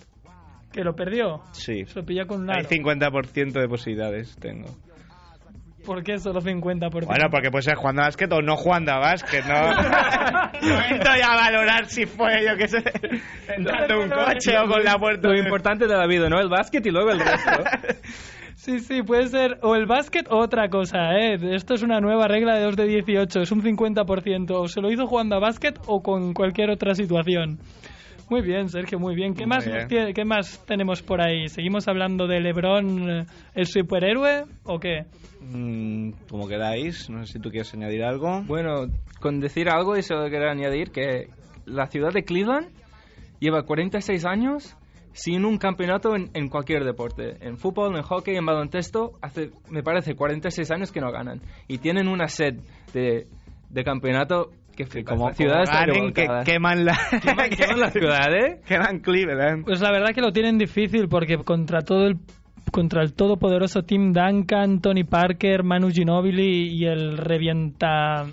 Que lo perdió. Sí. Se lo pilla con un Hay aro. 50% de posibilidades tengo. ¿Por qué solo 50%? Bueno, porque puede ser jugando a básquet o no jugando a básquet, ¿no? no estoy a valorar si fue, yo qué sé, entrando un coche o con la puerta. lo importante de la vida, ¿no? El básquet y luego el resto. Sí, sí, puede ser o el básquet o otra cosa, ¿eh? Esto es una nueva regla de 2 de 18, es un 50%. O se lo hizo jugando a básquet o con cualquier otra situación. Muy bien, Sergio, muy bien. ¿Qué, Muy más, bien. tiene- ¿Qué más tenemos por ahí? ¿Seguimos hablando de LeBron, eh, el superhéroe, o qué? Mm, como queráis, no sé si tú quieres añadir algo. Bueno, con decir algo, y solo quería añadir que la ciudad de Cleveland lleva 46 años sin un campeonato en, en cualquier deporte. En fútbol, en hockey, en baloncesto, hace, me parece, 46 años que no ganan. Y tienen una sed de, de campeonato Que flipas, como, la ciudad como está ganen, que queman la, Queman- queman la ciudad, ¿eh? queman Cleveland. Pues la verdad que lo tienen difícil porque contra todo el contra el todopoderoso Tim Duncan, Tony Parker, Manu Ginobili y el revienta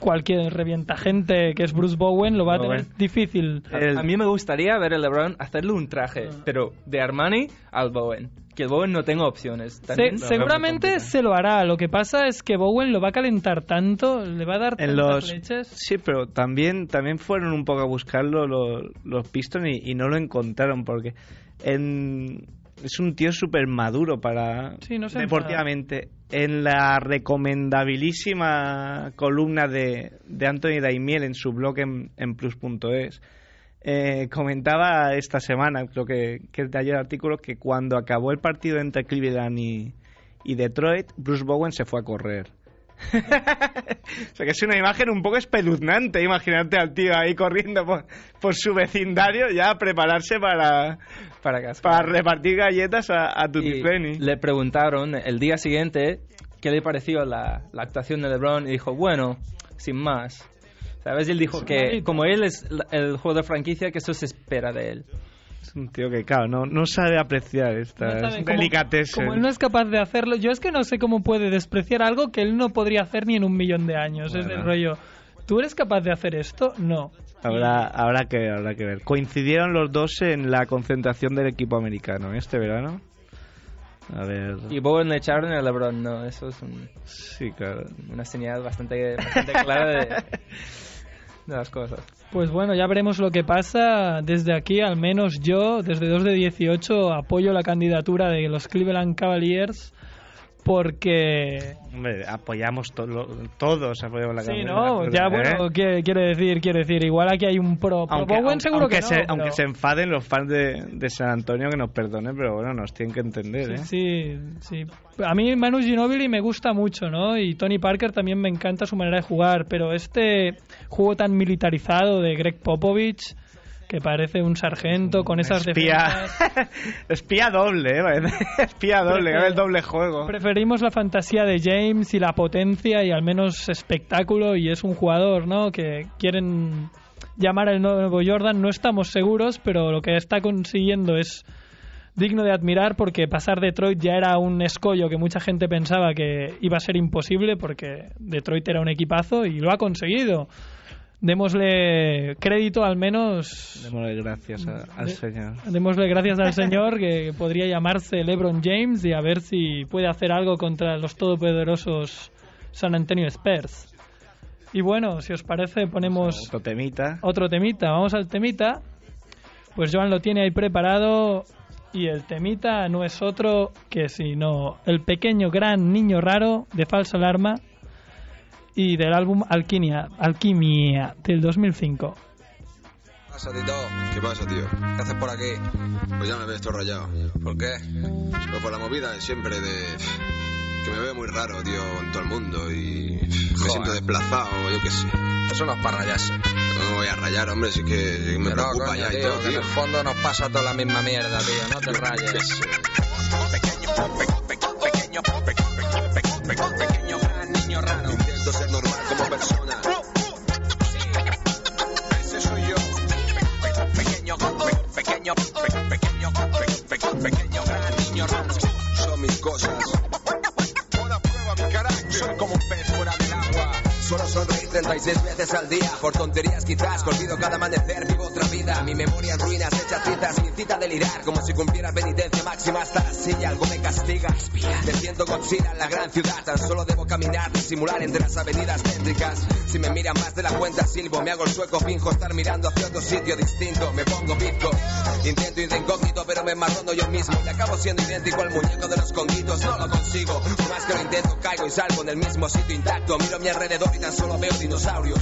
cualquier revienta gente que es Bruce Bowen lo va a tener difícil. A- El- A mí me gustaría ver a LeBron hacerle un traje, pero de Armani al Bowen. Que el Bowen no tenga opciones. Se- seguramente se lo hará. Lo que pasa es que Bowen lo va a calentar tanto, le va a dar En tantas los leches. sí, pero también también fueron un poco a buscarlo los, los Pistons y, y no lo encontraron porque en- es un tío súper maduro para Sí, no se deportivamente. En la recomendabilísima columna de, de Anthony Daimiel en su blog en, en plus.es eh, comentaba esta semana, creo que, que es de ayer el artículo, que cuando acabó el partido entre Cleveland y, y Detroit, Bruce Bowen se fue a correr. o sea que es una imagen un poco espeluznante, imagínate al tío ahí corriendo por, por su vecindario ya a prepararse para, para cascar. para repartir galletas a, a Tutti le preguntaron el día siguiente qué le pareció la, la actuación de LeBron y dijo, bueno, sin más. ¿Sabes? Y él dijo que como él es el juego de franquicia, que eso se espera de él. Es un tío que, claro, no, no sabe apreciar No estas sabe delicatessen. Como él no es capaz de hacerlo, yo es que no sé cómo puede despreciar algo que él no podría hacer ni en un millón de años. Es del rollo, ¿tú eres capaz de hacer esto? No. Habrá, habrá, que, habrá que ver. Coincidieron los dos en la concentración del equipo americano ¿eh? este verano. A ver. Y Bowen le echaron a LeBron, no, eso es un- Sí, claro. una señal bastante, bastante clara de, de las cosas. Pues bueno, ya veremos lo que pasa. Desde aquí, al menos yo, desde 2 de 18, apoyo la candidatura de los Cleveland Cavaliers porque... Hombre, apoyamos to- lo- todos, apoyamos la Sí, ¿no? la Ya, verdad, bueno, ¿eh? quiero decir, quiero decir, igual aquí hay un pro. pro Aunque, Bowen seguro aunque que no, se, pero- aunque se enfaden los fans de, de San Antonio, que nos perdonen, pero bueno, nos tienen que entender, ¿eh? Sí, sí. A mí Manu Ginobili me gusta mucho, ¿no? Y Tony Parker también me encanta su manera de jugar, pero este juego tan militarizado de Greg Popovich, que parece un sargento con esas espía, defensas... espía doble, ¿eh? Espía doble, el doble juego. Preferimos la fantasía de James y la potencia y al menos espectáculo y es un jugador, ¿no? Que quieren llamar el nuevo Jordan, no estamos seguros, pero lo que está consiguiendo es digno de admirar porque pasar Detroit ya era un escollo que mucha gente pensaba que iba a ser imposible porque Detroit era un equipazo y lo ha conseguido. Démosle crédito al menos Démosle gracias a- al De- señor. Démosle gracias al señor que podría llamarse LeBron James y a ver si puede hacer algo contra los todopoderosos San Antonio Spurs. Y bueno, si os parece, ponemos Otro temita. otro temita. Vamos al temita. Pues Joan lo tiene ahí preparado y el temita no es otro que sino el pequeño gran niño raro de falsa alarma y del álbum Alquimia, Alquimia del 2005. ¿Qué pasa, Tito? ¿Qué pasa, tío? ¿Qué haces por aquí? Pues ya me ves todo rayado. ¿Por qué? Pues por la movida de siempre de... Que me veo muy raro, tío, en todo el mundo y... Me siento desplazado, yo qué sé. Eso no es para rayarse. No me voy a rayar, hombre, si es que me Que no, preocupa coño, ya y tío, todo, que en tío. el fondo nos pasa toda la misma mierda, tío. No te rayes. sé. Intento ser normal como persona. Ese soy yo. Pequeño, pequeño, pequeño, pequeño, gran niño. Son mis cosas. Soy como un pez Suelo sonreír 36 veces al día. Por tonterías quizás, olvido cada amanecer Vivo otra vida, mi memoria en ruinas Hecha trizas, me incita a delirar. Como si cumpliera penitencia máxima hasta la silla Algo me castiga, me siento Godzilla en la gran ciudad. Tan solo debo caminar, disimular entre las avenidas céntricas Si me miran más de la cuenta silbo Me hago el sueco, finjo estar mirando hacia otro sitio distinto. Me pongo bizco, intento ir de incógnito Pero me marrono yo mismo. Y acabo siendo idéntico al muñeco de los conguitos. No lo consigo, por más que lo intento Caigo y salgo en el mismo sitio intacto. Miro a mi alrededor y solo veo dinosaurios.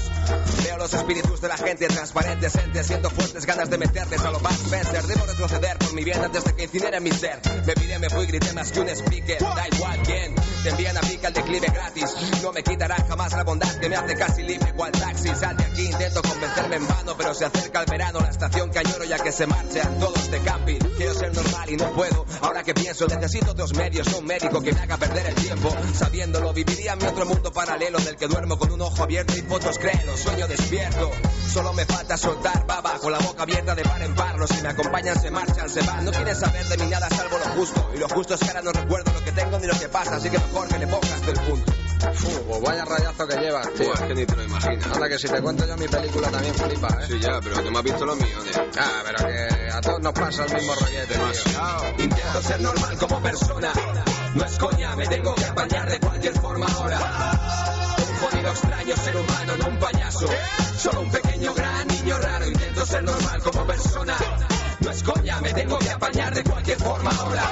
Veo los espíritus de la gente transparentes entes Siento fuertes ganas de meterles a lo Bud Spencer Debo retroceder por mi bien antes de que incinere mi ser. Me piré, me fui, grité más que un speaker. Da igual quién, te envían a pica el declive gratis. No me quitará jamás la bondad que me hace casi libre cual taxi. Sal de aquí, Intento convencerme en vano, pero se acerca el verano, la estación que añoro ya que se marchan todos de camping. Quiero ser normal y no puedo. Ahora que pienso, necesito otros medios, un médico que me haga perder el tiempo. Sabiéndolo, viviría en mi otro mundo paralelo del que duermo con un ojo abierto y fotos créelo, sueño despierto. Solo me falta soltar baba con la boca abierta de par en par. Los que me acompañan se marchan, se van. No quieren saber de mí nada salvo lo justo. Y lo justo es que ahora no recuerdo lo que tengo ni lo que pasa, así que mejor que le pongas del punto. Uf, pues vaya rayazo que llevas, tío. es que ni te lo imaginas. Anda, que si te cuento yo mi película también flipa, ¿eh? Sí, ya, pero tú me has visto los millones. Ah, pero que a todos nos pasa el mismo rollete, tío. Intento ser normal como persona. No es coña, me tengo que apañar de cualquier forma ahora. Jodido extraño ser humano, no un payaso. Solo un pequeño gran niño raro. Intento ser normal como persona. No es coña, me tengo que apañar de cualquier forma ahora.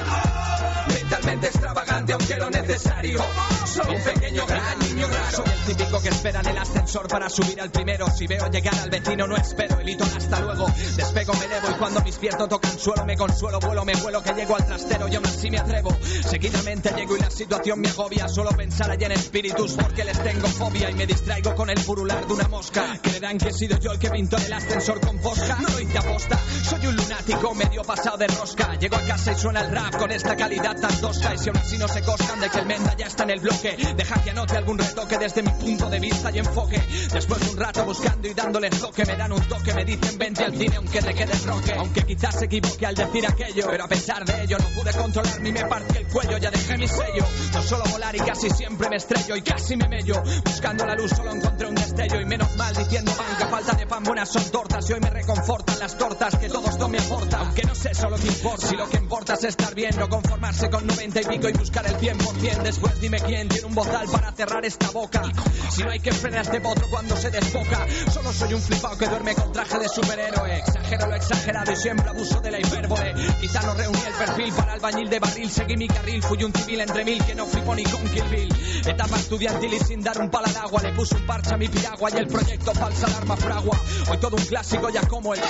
Mentalmente extravagante, aunque lo necesario. Soy un pequeño gran niño raro. Soy el típico que espera en el ascensor para subir al primero. Si veo llegar al vecino, no espero el hito hasta luego. Despego, me elevo y cuando mis pies no tocan suelo, me consuelo, vuelo, me vuelo, que llego al trastero y aún así me atrevo. Seguidamente llego y la situación me agobia. Solo pensar allí en espíritus porque les tengo fobia y me distraigo con el purular de una mosca. Creerán que he sido yo el que pintó el ascensor con fosca. No lo hice aposta, soy un medio pasado de rosca. Llego a casa y suena el rap con esta calidad tan tosca. Y si aún así no se coscan de que el menda ya está en el bloque, deja que anote algún retoque desde mi punto de vista y enfoque. Después de un rato buscando y dándole toque, me dan un toque, me dicen vente al cine aunque te quedes roque. Aunque quizás se equivoque al decir aquello, pero a pesar de ello no pude controlarme y me partí el cuello, ya dejé mi sello. No solo volar y casi siempre me estrello y casi me mello. Buscando la luz solo encontré un destello y menos mal diciendo banca, falta de pan, buenas son tortas y hoy me reconfortan las tortas que todo esto me Aunque no sé solo que importa, si lo que importa es estar bien, no conformarse con 90 y pico y buscar el 100%. Después dime quién tiene un bozal para cerrar esta boca. Si no hay que frenar este potro cuando se desboca, solo soy un flipado que duerme con traje de superhéroe. Exagero lo exagerado y siempre abuso de la hipérbole. Quizá no reuní el perfil para albañil de barril, seguí mi carril, fui un civil entre mil que no flipo ni con Kill Bill. Etapa estudiantil y sin dar un pala de agua, le puse un parche a mi piragua y el proyecto falsa alarma fragua. Hoy todo un clásico ya como el.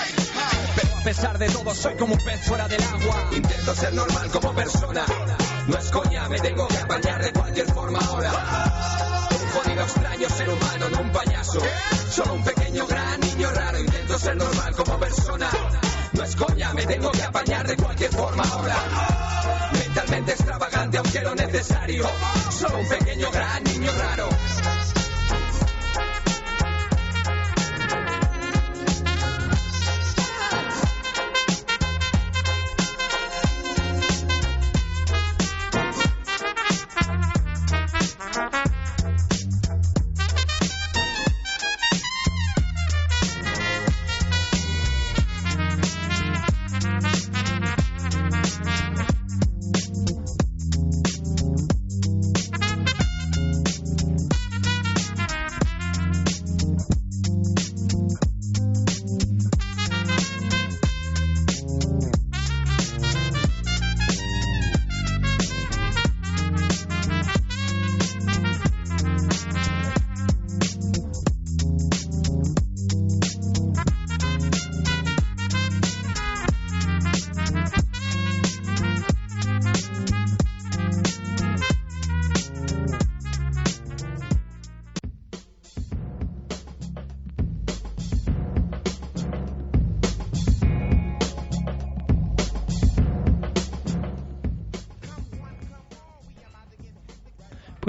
Pero a pesar de todo, soy como un pez fuera del agua. Intento ser normal como persona. No es coña, me tengo que apañar de cualquier forma ahora. Un jodido extraño ser humano, no un payaso. Solo un pequeño gran niño raro. Intento ser normal como persona. No es coña, me tengo que apañar de cualquier forma ahora. Mentalmente extravagante, aunque lo necesario. Solo un pequeño gran niño raro.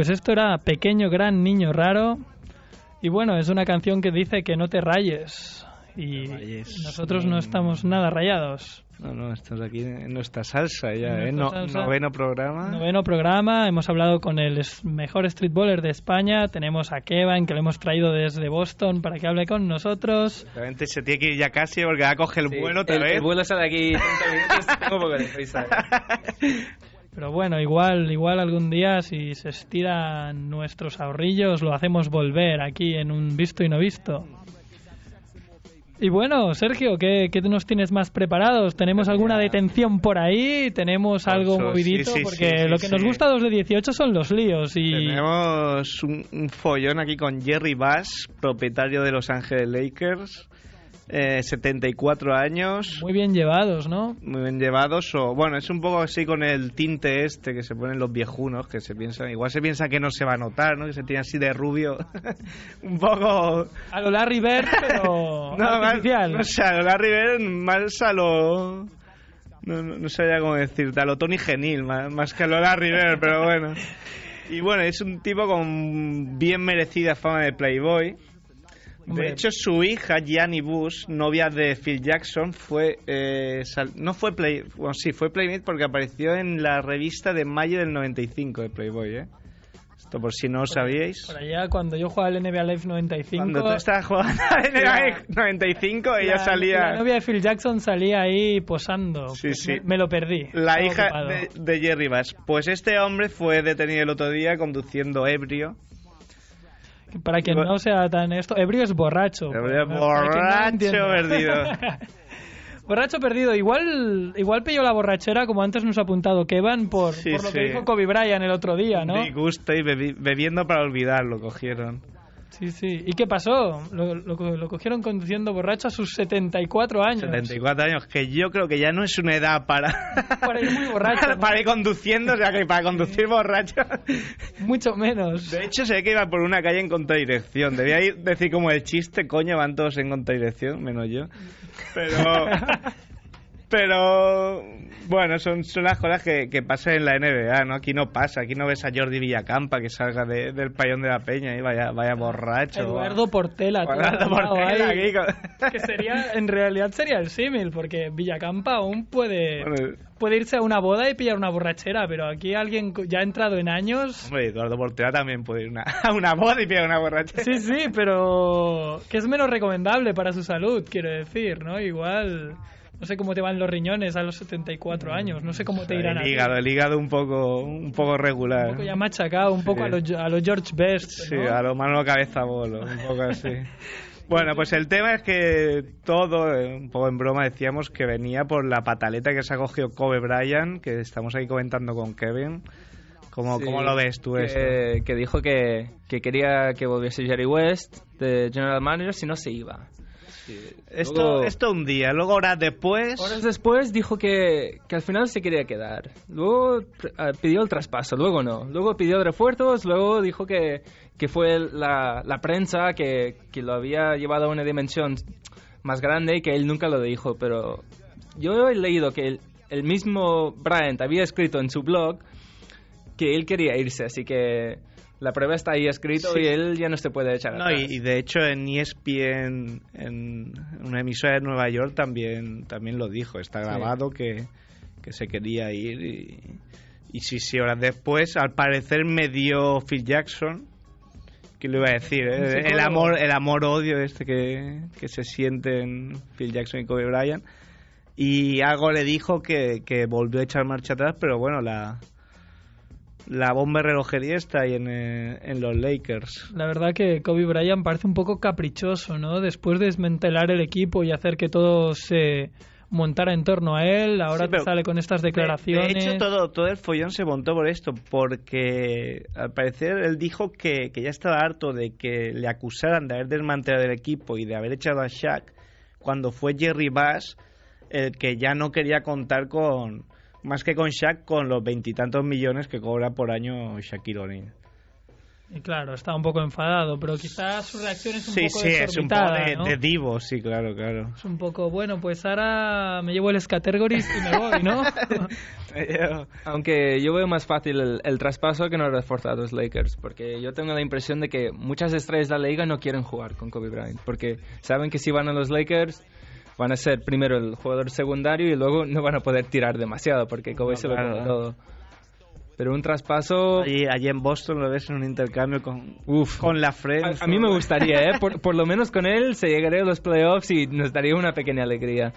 Pues esto era Pequeño Gran Niño Raro. Y bueno, es una canción que dice que no te rayes. Y rayes. nosotros no estamos nada rayados. No, no, estamos aquí en nuestra salsa ya, En ¿eh? No- salsa. noveno programa. Noveno programa, hemos hablado con el mejor streetballer de España. Tenemos a Kevin, que lo hemos traído desde Boston para que hable con nosotros. Realmente se tiene que ir ya casi porque ya coge el Sí, vuelo otra el, vez. el vuelo sale aquí 30 minutos, tengo un poco de prisa. Pero bueno, igual, igual algún día si se estiran nuestros ahorrillos lo hacemos volver aquí en un visto y no visto. Y bueno, Sergio, ¿qué, qué nos tienes más preparados? ¿Tenemos alguna detención por ahí? ¿Tenemos algo Oso, sí, movidito? sí, Porque sí, lo que nos gusta a los de 18 son los líos y... Tenemos un, un follón aquí con Jerry Bass, propietario de Los Ángeles Lakers, eh, 74 años, Muy bien llevados, ¿no? muy bien llevados. O, bueno, es un poco así con el tinte este que se ponen los viejunos, que se piensan, igual se piensa que no se va a notar, ¿no? Que se tiene así de rubio. un poco. A lo Larry Bird, pero No, más, artificial. no sé, a lo Larry Bird, más a lo. No, no, no sabía cómo decirte, a lo Tony Genil, más, más que a lo Larry Bird, pero bueno. Y bueno, es un tipo con bien merecida fama de Playboy. De hecho, su hija, Gianni Bush, novia de Phil Jackson, fue. eh, sal- no fue Play. Bueno, sí, fue Playmate porque apareció en la revista de mayo del 95 de Playboy, ¿eh? Esto por si no lo sabíais. Por allá, cuando yo jugaba al NBA Live 95... Cuando tú estabas jugando en el 95, ella la- salía. La novia de Phil Jackson salía ahí posando. Sí, Pues sí. Me, me lo perdí. La hija de, de Jerry Bass. Pues este hombre fue detenido el otro día conduciendo ebrio. Para quien no sea tan esto, ebrio es borracho. Ebrio es Para quien no borracho perdido. borracho perdido. Igual igual pilló la borrachera, como antes nos ha apuntado Kevin, por, Sí, por lo que sí. dijo Kobe Bryant el otro día, ¿no? Disgusto y bebi- bebiendo para olvidarlo cogieron. Sí, sí. ¿Y qué pasó? Lo, lo- lo cogieron conduciendo borracho a sus 74 años. 74 años, que yo creo que ya no es una edad para, Para ir muy borracho. para, para ir conduciendo, o sea que para conducir borracho. Mucho menos. De hecho, se ve que iba por una calle en contradirección. Debía ir- decir como el chiste, coño, van todos en contradirección, menos yo. Pero. Pero. Bueno, son, son las cosas que, que pasan en la NBA, ¿no? Aquí no pasa. Aquí no ves a Jordi Villacampa que salga de- del payón de la peña y vaya, vaya borracho. Eduardo Portela. Eduardo Portela ahí. aquí con- Que sería, en realidad sería el símil, porque Villacampa aún puede, Bueno, puede irse a una boda y pillar una borrachera, pero aquí alguien ya ha entrado en años. Hombre, Eduardo Portela también puede ir una- a una boda y pillar una borrachera. Sí, sí, pero que es menos recomendable para su salud, quiero decir, ¿no? Igual, no sé cómo te van los riñones a los 74 años, no sé cómo te irán a el ti. hígado, el hígado un poco, un poco regular. Un poco ya machacado, un poco Sí. a los a lo George Best, Sí, ¿no? a lo mano cabeza bolo, un poco así. Bueno, pues el tema es que todo, eh, un poco en broma, decíamos que venía por la pataleta que se ha cogido Kobe Bryant, que estamos ahí comentando con Kevin. ¿Cómo, Sí, cómo lo ves tú esto? que, que dijo que, que quería que volviese Jerry West de General Manager si no se iba. Esto, luego- esto un día, luego horas después... Horas después dijo que, que al final se quería quedar. Luego eh, pidió el traspaso, luego no. Luego pidió refuerzos, luego dijo que, que fue la, la prensa que, que lo había llevado a una dimensión más grande y que él nunca lo dijo. Pero yo he leído que el, el mismo Bryant había escrito en su blog que él quería irse, así que la prueba está ahí escrito Sí. y él ya no se puede echar No, atrás. y, y de hecho en ESPN, en una emisora de Nueva York, también, también lo dijo. Está Sí. grabado que, que se quería ir. Y, y sí, sí, horas después, al parecer me dio Phil Jackson. ¿Qué le iba a decir? eh? El amor, el amor-odio este que, que se siente en Phil Jackson y Kobe Bryant. Y algo le dijo que, que volvió a echar marcha atrás, pero bueno, la, la bomba relojería está ahí en, eh, en los Lakers. La verdad que Kobe Bryant parece un poco caprichoso, ¿no? Después de desmantelar el equipo y hacer que todo se montara en torno a él, ahora Sí, pero sale con estas De- declaraciones. De, hecho, todo, todo el follón se montó por esto, porque al parecer él dijo que, que ya estaba harto de que le acusaran de haber desmantelado el equipo y de haber echado a Shaq cuando fue Jerry Bass el que ya no quería contar con, más que con Shaq, con los veintitantos millones que cobra por año Shaquille O'Neal. Y claro, está un poco enfadado, pero quizás su reacción es un Sí, poco sí, es un poco de, ¿no? de divo, sí, claro, claro. Es un poco, bueno, pues ahora me llevo el Scatergories y me voy, ¿no? Aunque yo veo más fácil el, el traspaso que no reforzar a los Lakers, porque yo tengo la impresión de que muchas estrellas de la liga no quieren jugar con Kobe Bryant, porque saben que si van a los Lakers van a ser primero el jugador secundario y luego no van a poder tirar demasiado, porque Kobe No, se lo claro, come todo. Pero un traspaso... Allí, allí en Boston lo ves en un intercambio con, Uf. con la Fred. A, a mí me gustaría, ¿eh? Por, por lo menos con él se llegaría a los playoffs y nos daría una pequeña alegría.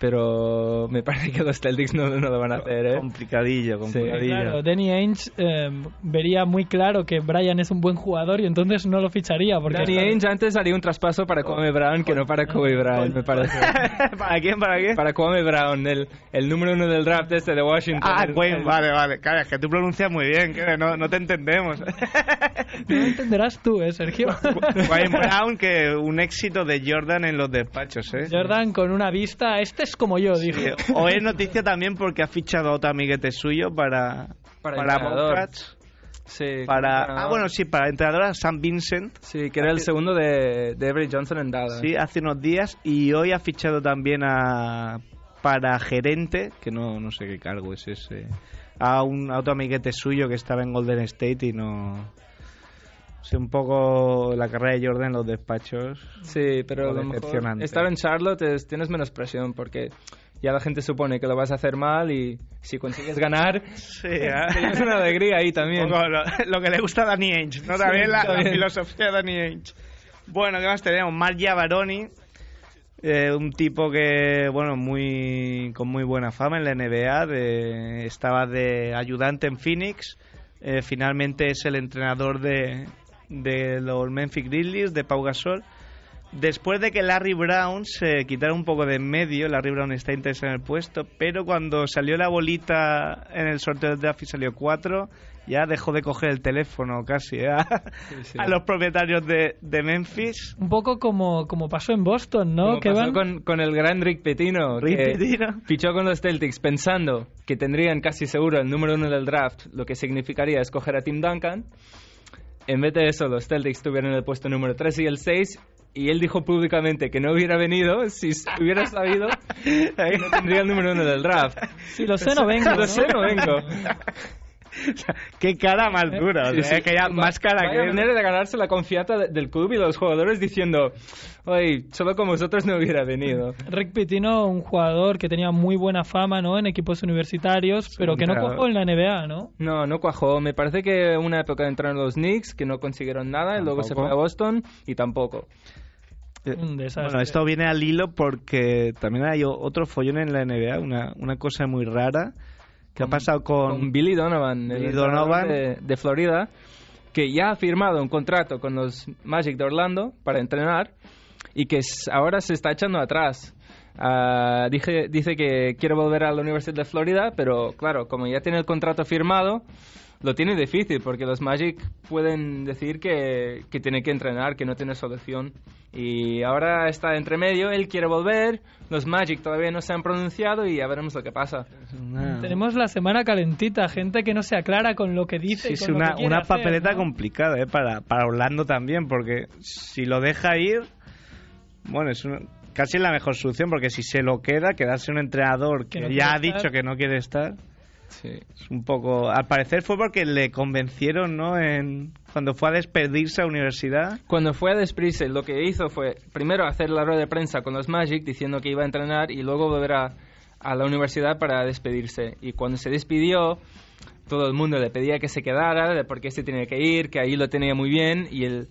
Pero me parece que los Celtics no, no lo van a hacer, ¿eh? Complicadillo, complicadillo. Claro, Danny Ainge eh, vería muy claro que Brian es un buen jugador y entonces no lo ficharía. Porque Danny Ainge antes haría un traspaso para Kwame Brown que no para Kobe Bryant, me parece. ¿Para quién? ¿Para qué? Para Kwame Brown, el, el número uno del draft este de Washington. Ah, El- Wayne, el- vale, vale. Claro, es que tú pronuncias muy bien, que no, no te entendemos. No entenderás tú, ¿eh, Sergio? Wayne Brown, que un éxito de Jordan en los despachos, ¿eh? Jordan con una vista, este es como yo, dijo. Sí, Hoy es noticia también porque ha fichado a otro amiguete suyo para, Para para Sí, para ah bueno sí para entrenadora Sam Vincent. Sí, que era el segundo de, de Avery Johnson en Dallas. sí hace unos días. Y hoy ha fichado también a para gerente que no no sé qué cargo es ese a un a otro amiguete suyo que estaba en Golden State y no sé un poco la carrera de Jordan en los despachos Sí, pero a lo mejor decepcionante. estar en Charlotte es- tienes menos presión porque ya la gente supone que lo vas a hacer mal y si consigues ganar, sí tienes una alegría ahí también. Un poco lo, lo que le gusta a Danny Ainge, ¿no? Sí, También la, la filosofía de Danny Ainge. Bueno, ¿qué más tenemos? Mark Baroni, eh, un tipo que, bueno, muy con muy buena fama en la NBA, de- estaba de ayudante en Phoenix, eh, finalmente es el entrenador de, de los Memphis Grizzlies, de Pau Gasol. Después de que Larry Brown se quitara un poco de en medio, Larry Brown está interesado en el puesto, pero cuando salió la bolita en el sorteo del draft y salió 4, ya dejó de coger el teléfono casi ¿eh? a, sí. a los propietarios de, de Memphis. Un poco como, como pasó en Boston, ¿no? Como que pasó con, con el gran Rick Pitino, Rick que Pitino. fichó con los Celtics pensando que tendrían casi seguro el número uno del draft, lo que significaría escoger a Tim Duncan. En vez de eso, los Celtics tuvieron el puesto número 3 y el 6, y él dijo públicamente que no hubiera venido si hubiera sabido que no tendría el número uno del draft. Si lo sé, no vengo. Si lo sé, no vengo. Qué cara más dura, o Sí, sea, sí. que ya más cara Vaya que... manera de ganarse la confianza de- del club y los jugadores diciendo, oye, solo con vosotros no hubiera venido. Rick Pitino, un jugador que tenía muy buena fama, ¿no? En equipos universitarios, pero que no cuajó en la NBA, ¿no? No, no cuajó. Me parece que una época entraron los Knicks, que no consiguieron nada, y luego se fue a Boston y tampoco. Un desastre. Bueno, esto viene al hilo porque también hay otro follón en la NBA, una, una cosa muy rara que ha pasado con... Con Billy Donovan, Billy Donovan. De, de Florida, que ya ha firmado un contrato con los Magic de Orlando para entrenar y que ahora se está echando atrás. Ah, dije, dice que quiere volver a la Universidad de Florida, pero claro, como ya tiene el contrato firmado, lo tiene difícil porque los Magic pueden decir que, que tiene que entrenar, que no tiene solución. Y ahora está entre medio, él quiere volver, los Magic todavía no se han pronunciado y ya veremos lo que pasa. una- Tenemos la semana calentita, gente que no se aclara con lo que dice. Sí, es una, una hacer, papeleta ¿no? complicada ¿eh? para, para Orlando también, porque si lo deja ir, bueno, es una- casi la mejor solución, porque si se lo queda, quedarse un entrenador que, Que no ya ha dicho que no quiere estar, Sí. es un poco... Al parecer fue porque le convencieron, ¿no? En, cuando fue a despedirse a la universidad. Cuando fue a despedirse, lo que hizo fue primero hacer la rueda de prensa con los Magic diciendo que iba a entrenar y luego volver a, a la universidad para despedirse. Y cuando se despidió, todo el mundo le pedía que se quedara, de por qué se tenía que ir, que ahí lo tenía muy bien y el,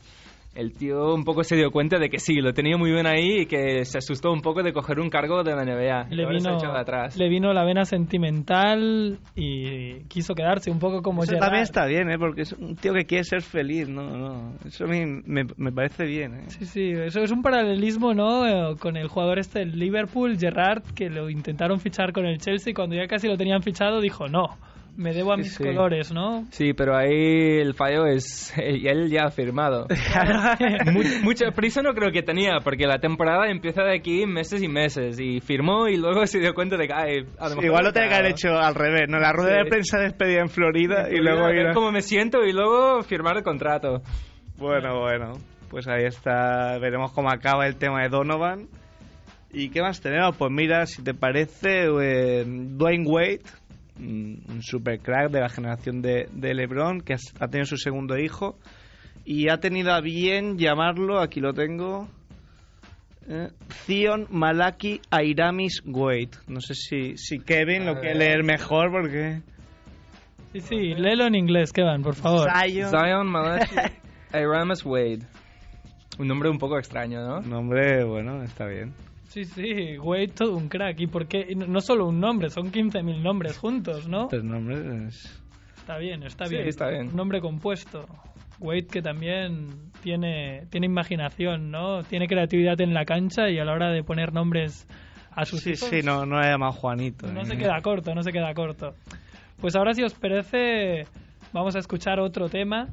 el tío un poco se dio cuenta de que sí, lo tenía muy bien ahí y que se asustó un poco de coger un cargo de la NBA. Y Le se vino, atrás. le vino la vena sentimental y quiso quedarse un poco como Eso Gerrard. también está bien, ¿eh? Porque es un tío que quiere ser feliz, ¿no? no eso a mí me, me parece bien, ¿eh? Sí, sí, eso es un paralelismo, ¿no? Eh, Con el jugador este del Liverpool, Gerrard, que lo intentaron fichar con el Chelsea, cuando ya casi lo tenían fichado, dijo, no, me debo a mis sí. colores, ¿no? Sí, pero ahí el fallo es. Él ya ha firmado. Mu- mucha prisa no creo que tenía, porque la temporada empieza de aquí meses y meses. Y firmó y luego se dio cuenta de que. ay, a lo mejor Igual lo tenía que haber hecho al revés, ¿no? La rueda Sí. de prensa despedida en Florida y luego a ver ir a- cómo me siento y luego firmar el contrato. Bueno, bueno, pues ahí está, veremos cómo acaba el tema de Donovan. ¿Y qué más tenemos? Pues mira, si te parece, eh, Dwayne Wade, un un super crack de la generación de, de LeBron, que ha tenido su segundo hijo y ha tenido a bien llamarlo, aquí lo tengo, eh, Zion Malaki Airamis Wade. No sé si, si Kevin lo quiere leer mejor porque... Sí, sí, léelo en inglés, Kevin, por favor. Zion. Zion Malachi Aramis Wade. Un nombre un poco extraño, ¿no? Nombre, bueno, está bien. Sí, sí, Wade todo un crack. ¿Y por qué? Y no- solo un nombre, son 15.000 nombres juntos, ¿no? Tres nombres. es- Está bien, está Sí, bien. está bien. Un nombre compuesto. Wade que también tiene, tiene imaginación, ¿no? Tiene creatividad en la cancha y a la hora de poner nombres a sus Sí, hijos... sí, no, no le llama Juanito. No ¿eh? se queda corto, no se queda corto. Pues ahora, si os parece, vamos a escuchar otro tema,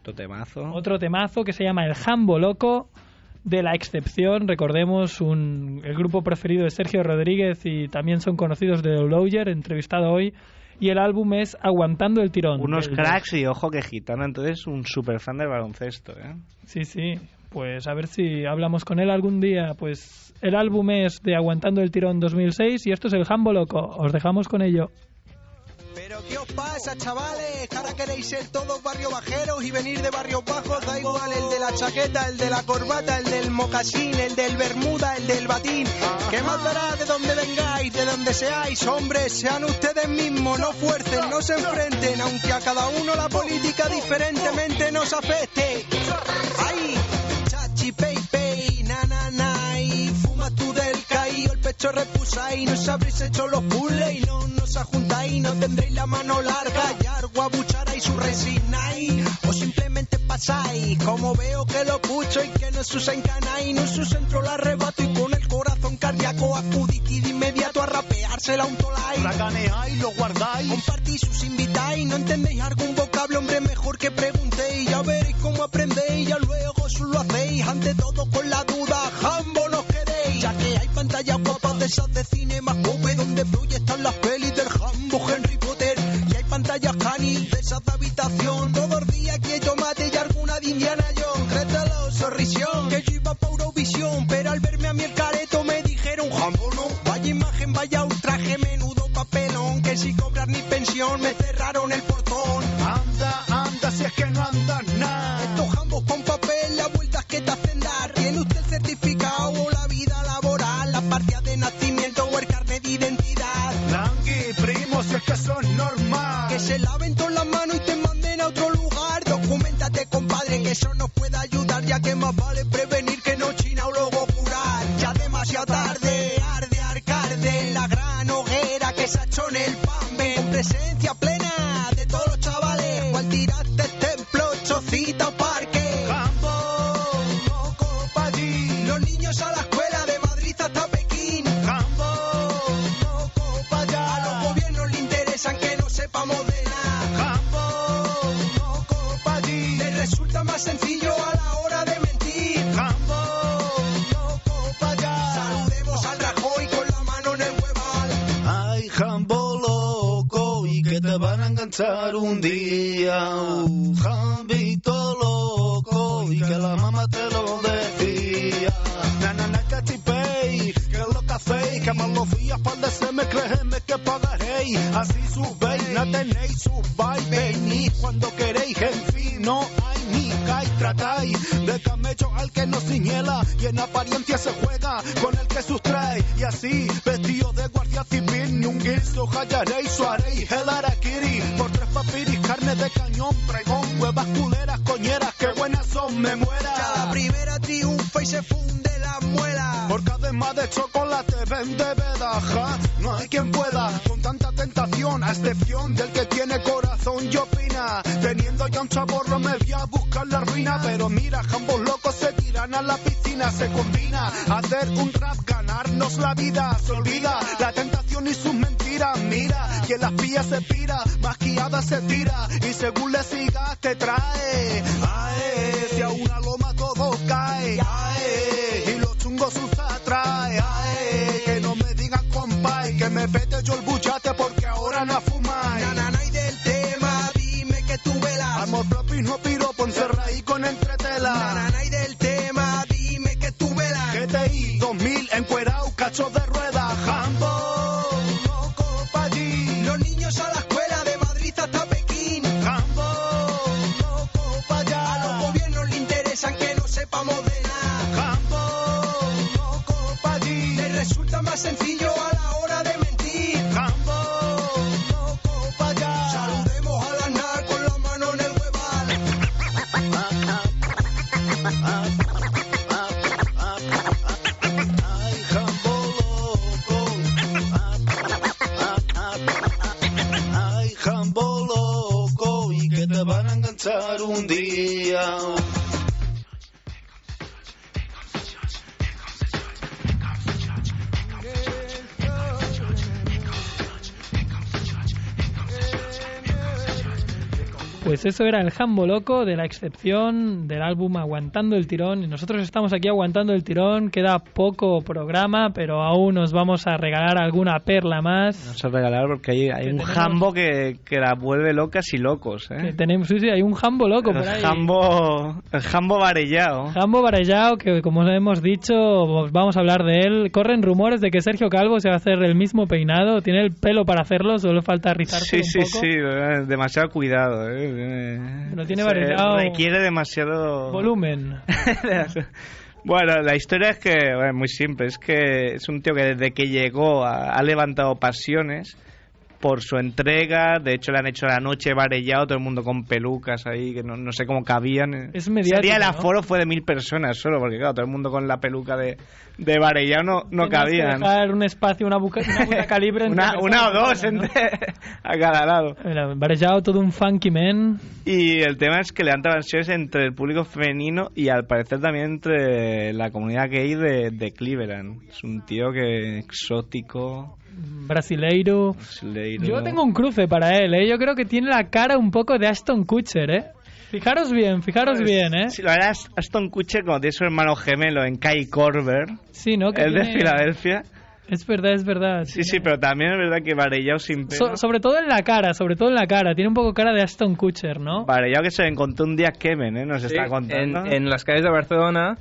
Otro temazo. otro temazo que se llama El Jambo Loco de la Excepción. Recordemos un, el grupo preferido de Sergio Rodríguez y también son conocidos de Lowyer, entrevistado hoy. Y el álbum es Aguantando el Tirón. Unos cracks y ojo que gitano, entonces un super fan del baloncesto, ¿eh? Sí, sí. Pues a ver si hablamos con él algún día. Pues el álbum es de Aguantando el Tirón 2006 y esto es el Jambo Loco. Os dejamos con ello. ¿Qué os pasa, chavales? Ahora queréis ser todos barrio bajeros y venir de barrios bajos. Da igual el de la chaqueta, el de la corbata, el del mocasín, el del bermuda, el del batín. ¿Qué más dará de donde vengáis, de donde seáis? Hombres, sean ustedes mismos, no fuercen, no se enfrenten, aunque a cada uno la política diferentemente nos afecte. ¡Ay! Chachi, caído, el pecho repusa y nos habréis hecho los puzzles. Y no nos ajuntáis, no tendréis la mano larga, y agua buchara y su resignáis, o simplemente pasáis, como veo que lo pucho y que no sus encanáis, no su centro la arrebato y con el corazón cardíaco acudid y de inmediato a rapeársela un tolai. Racaneáis, lo guardáis. Compartís, sus invitáis, no entendéis algún vocablo, hombre, mejor que preguntéis, ya veréis cómo aprendéis, ya luego guapas de y se funde la muela. porque además de chocolate vende bedaja no hay quien pueda con tanta tentación a excepción del que tiene corazón y opina. Teniendo ya un chaborro me voy a buscar la ruina. Pero mira ambos locos se tiran a la piscina se combina. Hacer un rap ganarnos la vida se olvida la tentación y sus mentiras. Mira quien las pilla se pira masquillada se tira. Y según le sigas te trae. Ae si a una cae ae y los chungos sus atrae ae que no me digan compay que me pete yo el buchate porque ahora no fumáis Na, na, na, y del tema, dime que tú velas. Amor propio y no piropo, encerra ahí con entretela. na, y del tema, dime que tú velas. GTI 2000 encuerao, cacho de eso era el Jambo Loco de la excepción del álbum Aguantando el Tirón. Y nosotros estamos aquí aguantando el tirón. Queda poco programa, pero aún nos vamos a regalar alguna perla más. Vamos a regalar porque hay, hay un tenemos- jambo que, que la vuelve locas y locos, Que ¿eh? tenemos, sí, sí, hay un Jambo Loco por El ahí. jambo, el jambo varellado. Jambo que como hemos dicho, os vamos a hablar de él. Corren rumores de que Sergio Calvo se va a hacer el mismo peinado. Tiene el pelo para hacerlo, solo falta rizarse Sí, un sí, poco. sí, eh, demasiado cuidado. ¿eh? Eh, Lo tiene se varellado. Requiere demasiado Volumen. Bueno, la historia es que bueno, es muy simple. Es que es un tío que desde que llegó ha, ha levantado pasiones por su entrega. De hecho, le han hecho la noche varellado, todo el mundo con pelucas ahí, que no, no sé cómo cabían. Es mediático, día el ¿no? aforo fue de mil personas solo, porque claro, todo el mundo con la peluca de, de varellado no, no Tenías que cabían. dejar un espacio, una, buca, una entre Una, una o dos a cada lado. Mira, Varellao, todo un funky man. Y el tema es que levanta pasiones entre el público femenino y al parecer también entre la comunidad gay de, de Cleveland. Es un tío que exótico, Brasileiro. brasileiro. Yo tengo un cruce para él, ¿eh? Yo creo que tiene la cara un poco de Aston Kutcher, ¿eh? Fijaros bien, fijaros Pues, bien, ¿eh? La verdad, es Aston Kutcher, como tiene su hermano gemelo en Kai Corber, Sí, ¿no? Que el de Filadelfia. Es verdad, es verdad. Sí, sí, pero también es verdad que Varellao sin pelo. So- sobre todo en la cara, sobre todo en la cara. Tiene un poco cara de Aston Kutcher, ¿no? Varellao que se encontró un día Kemen, ¿eh? Nos Sí, está en, contando. en las calles de Barcelona,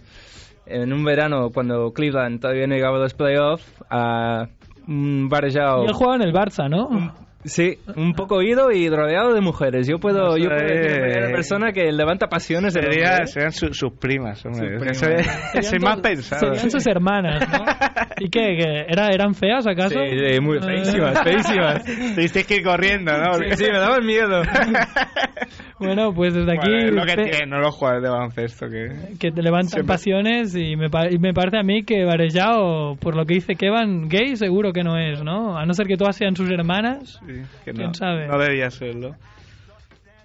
en un verano, cuando Cleveland todavía no llegaba a los playoffs, a Varejao... Y él jugaba en el Barça, ¿no? Sí, un poco oído y rodeado de mujeres. Yo puedo, yo puedo decir primera Eh, persona que levanta pasiones Sería- serían su- sus primas, hombre. Sus primas. Serían más pensado. Serían sus hermanas, ¿no? ¿Y qué? ¿Que era, ¿Eran feas acaso? Sí, sí, muy feísimas, feísimas. Tuviste que ir corriendo, ¿no? Sí, sí, me daban miedo. Bueno, pues desde aquí... Bueno, es lo que fe- tienen, no los jugadores de baloncesto que... que te levantan Siempre. pasiones y me, pa- y me parece a mí que Varellao, por lo que dice Kevan, gay seguro que no es, ¿no? A no ser que todas sean sus hermanas. Sí, que ¿Quién no, sabe? no debía serlo.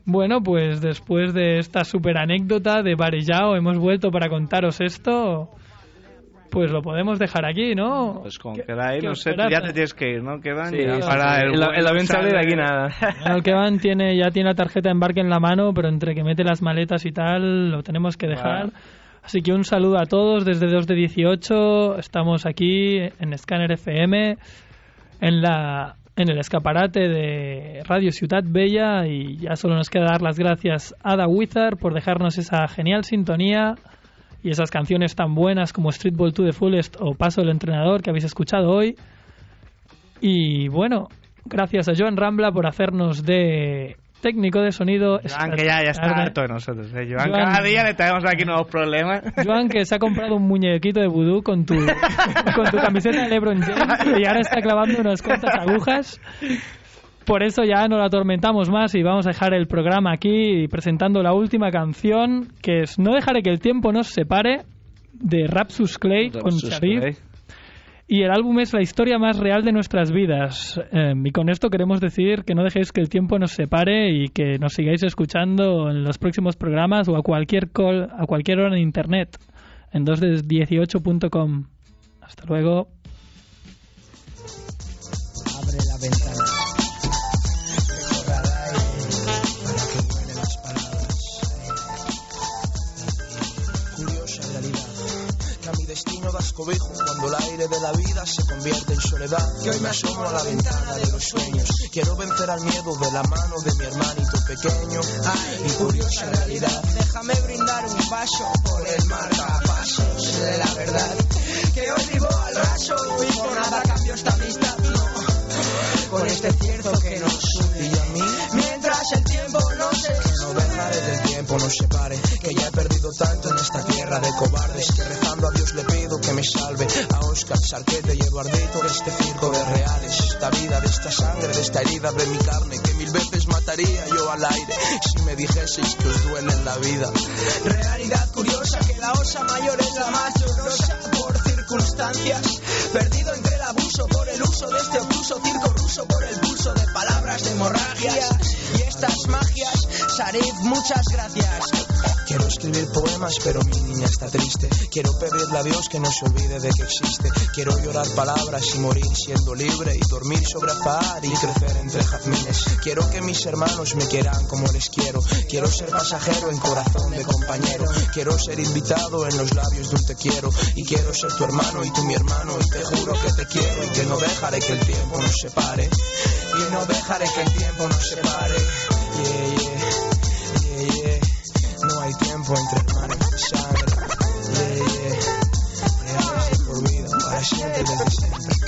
Bueno, pues después de esta super anécdota de Varellao hemos vuelto para contaros esto. Pues lo podemos dejar aquí, ¿no? Pues con ¿Qué- que ahí, qué no sé, ya te tienes que ir, ¿no? Quedan Sí, ya para sí. el, El- el avión sale de aquí nada. El Kevan tiene, ya tiene la tarjeta de embarque en la mano, pero entre que mete las maletas y tal, lo tenemos que dejar. Vale. Así que un saludo a todos desde 2 de 18. Estamos aquí en Scanner FM, en, la, en el escaparate de Radio Ciudad Bella. Y ya solo nos queda dar las gracias a Da Wizard por dejarnos esa genial sintonía y esas canciones tan buenas como Streetball to the Fullest o Paso del Entrenador que habéis escuchado hoy. Y bueno, gracias a Joan Rambla por hacernos de técnico de sonido. Joan, que ya, ya está Tarde. harto de nosotros. ¿eh? Joan, Joan- cada día le traemos aquí nuevos problemas. Joan, que se ha comprado un muñequito de vudú con tu, con tu camiseta de LeBron James y ahora está clavando unas cuantas agujas. Por eso ya no lo atormentamos más y vamos a dejar el programa aquí presentando la última canción, que es No dejaré que el tiempo nos separe, de Rapsus Clay con Rapsus Sharif. Y el álbum es la historia más real de nuestras vidas. Eh, y con esto queremos decir que no dejéis que el tiempo nos separe y que nos sigáis escuchando en los próximos programas o a cualquier call, a cualquier hora en internet en 2de18.com. Hasta luego. Destino das cobijo cuando el aire de la vida se convierte en soledad. Que hoy me asomo a la ventana de los sueños. Quiero vencer al miedo de la mano de mi hermanito pequeño. Ay, curiosa realidad. Déjame brindar un paso por el marcapasos de la verdad. Que hoy vivo al raso y por nada cambio esta amistad. No con este cierto que nos une a mí. Mientras el tiempo no se que no dejaré tiempo separe. Que ya he perdido tanto en esta tierra de cobardes que rezando a Dios le pido que me salve. A Oscar, Sarquete y Eduardito de este circo de reales. Esta vida, de esta sangre, de esta herida de mi carne que mil veces mataría yo al aire si me dijeseis que os duele en la vida. Realidad curiosa que la osa mayor es la más llorosa por circunstancias. Perdido entre el por el uso de este obtuso circo ruso por el pulso de palabras de hemorragias y estas magias. Sarif, muchas gracias. Quiero escribir poemas, pero mi niña está triste. Quiero pedirle a Dios que no se olvide de que existe. Quiero llorar palabras y morir siendo libre y dormir sobre azahar y crecer entre jazmines. Quiero que mis hermanos me quieran como les quiero. Quiero ser pasajero en corazón de compañero. Quiero ser invitado en los labios de un te quiero. Y quiero ser tu hermano y tú mi hermano. Y te juro que te quiero que no dejaré que el tiempo nos separe y no dejaré que el tiempo nos separe yeah, yeah, yeah, yeah. no hay tiempo entre hermanos sangre yeah, yeah. por vida para siempre desde siempre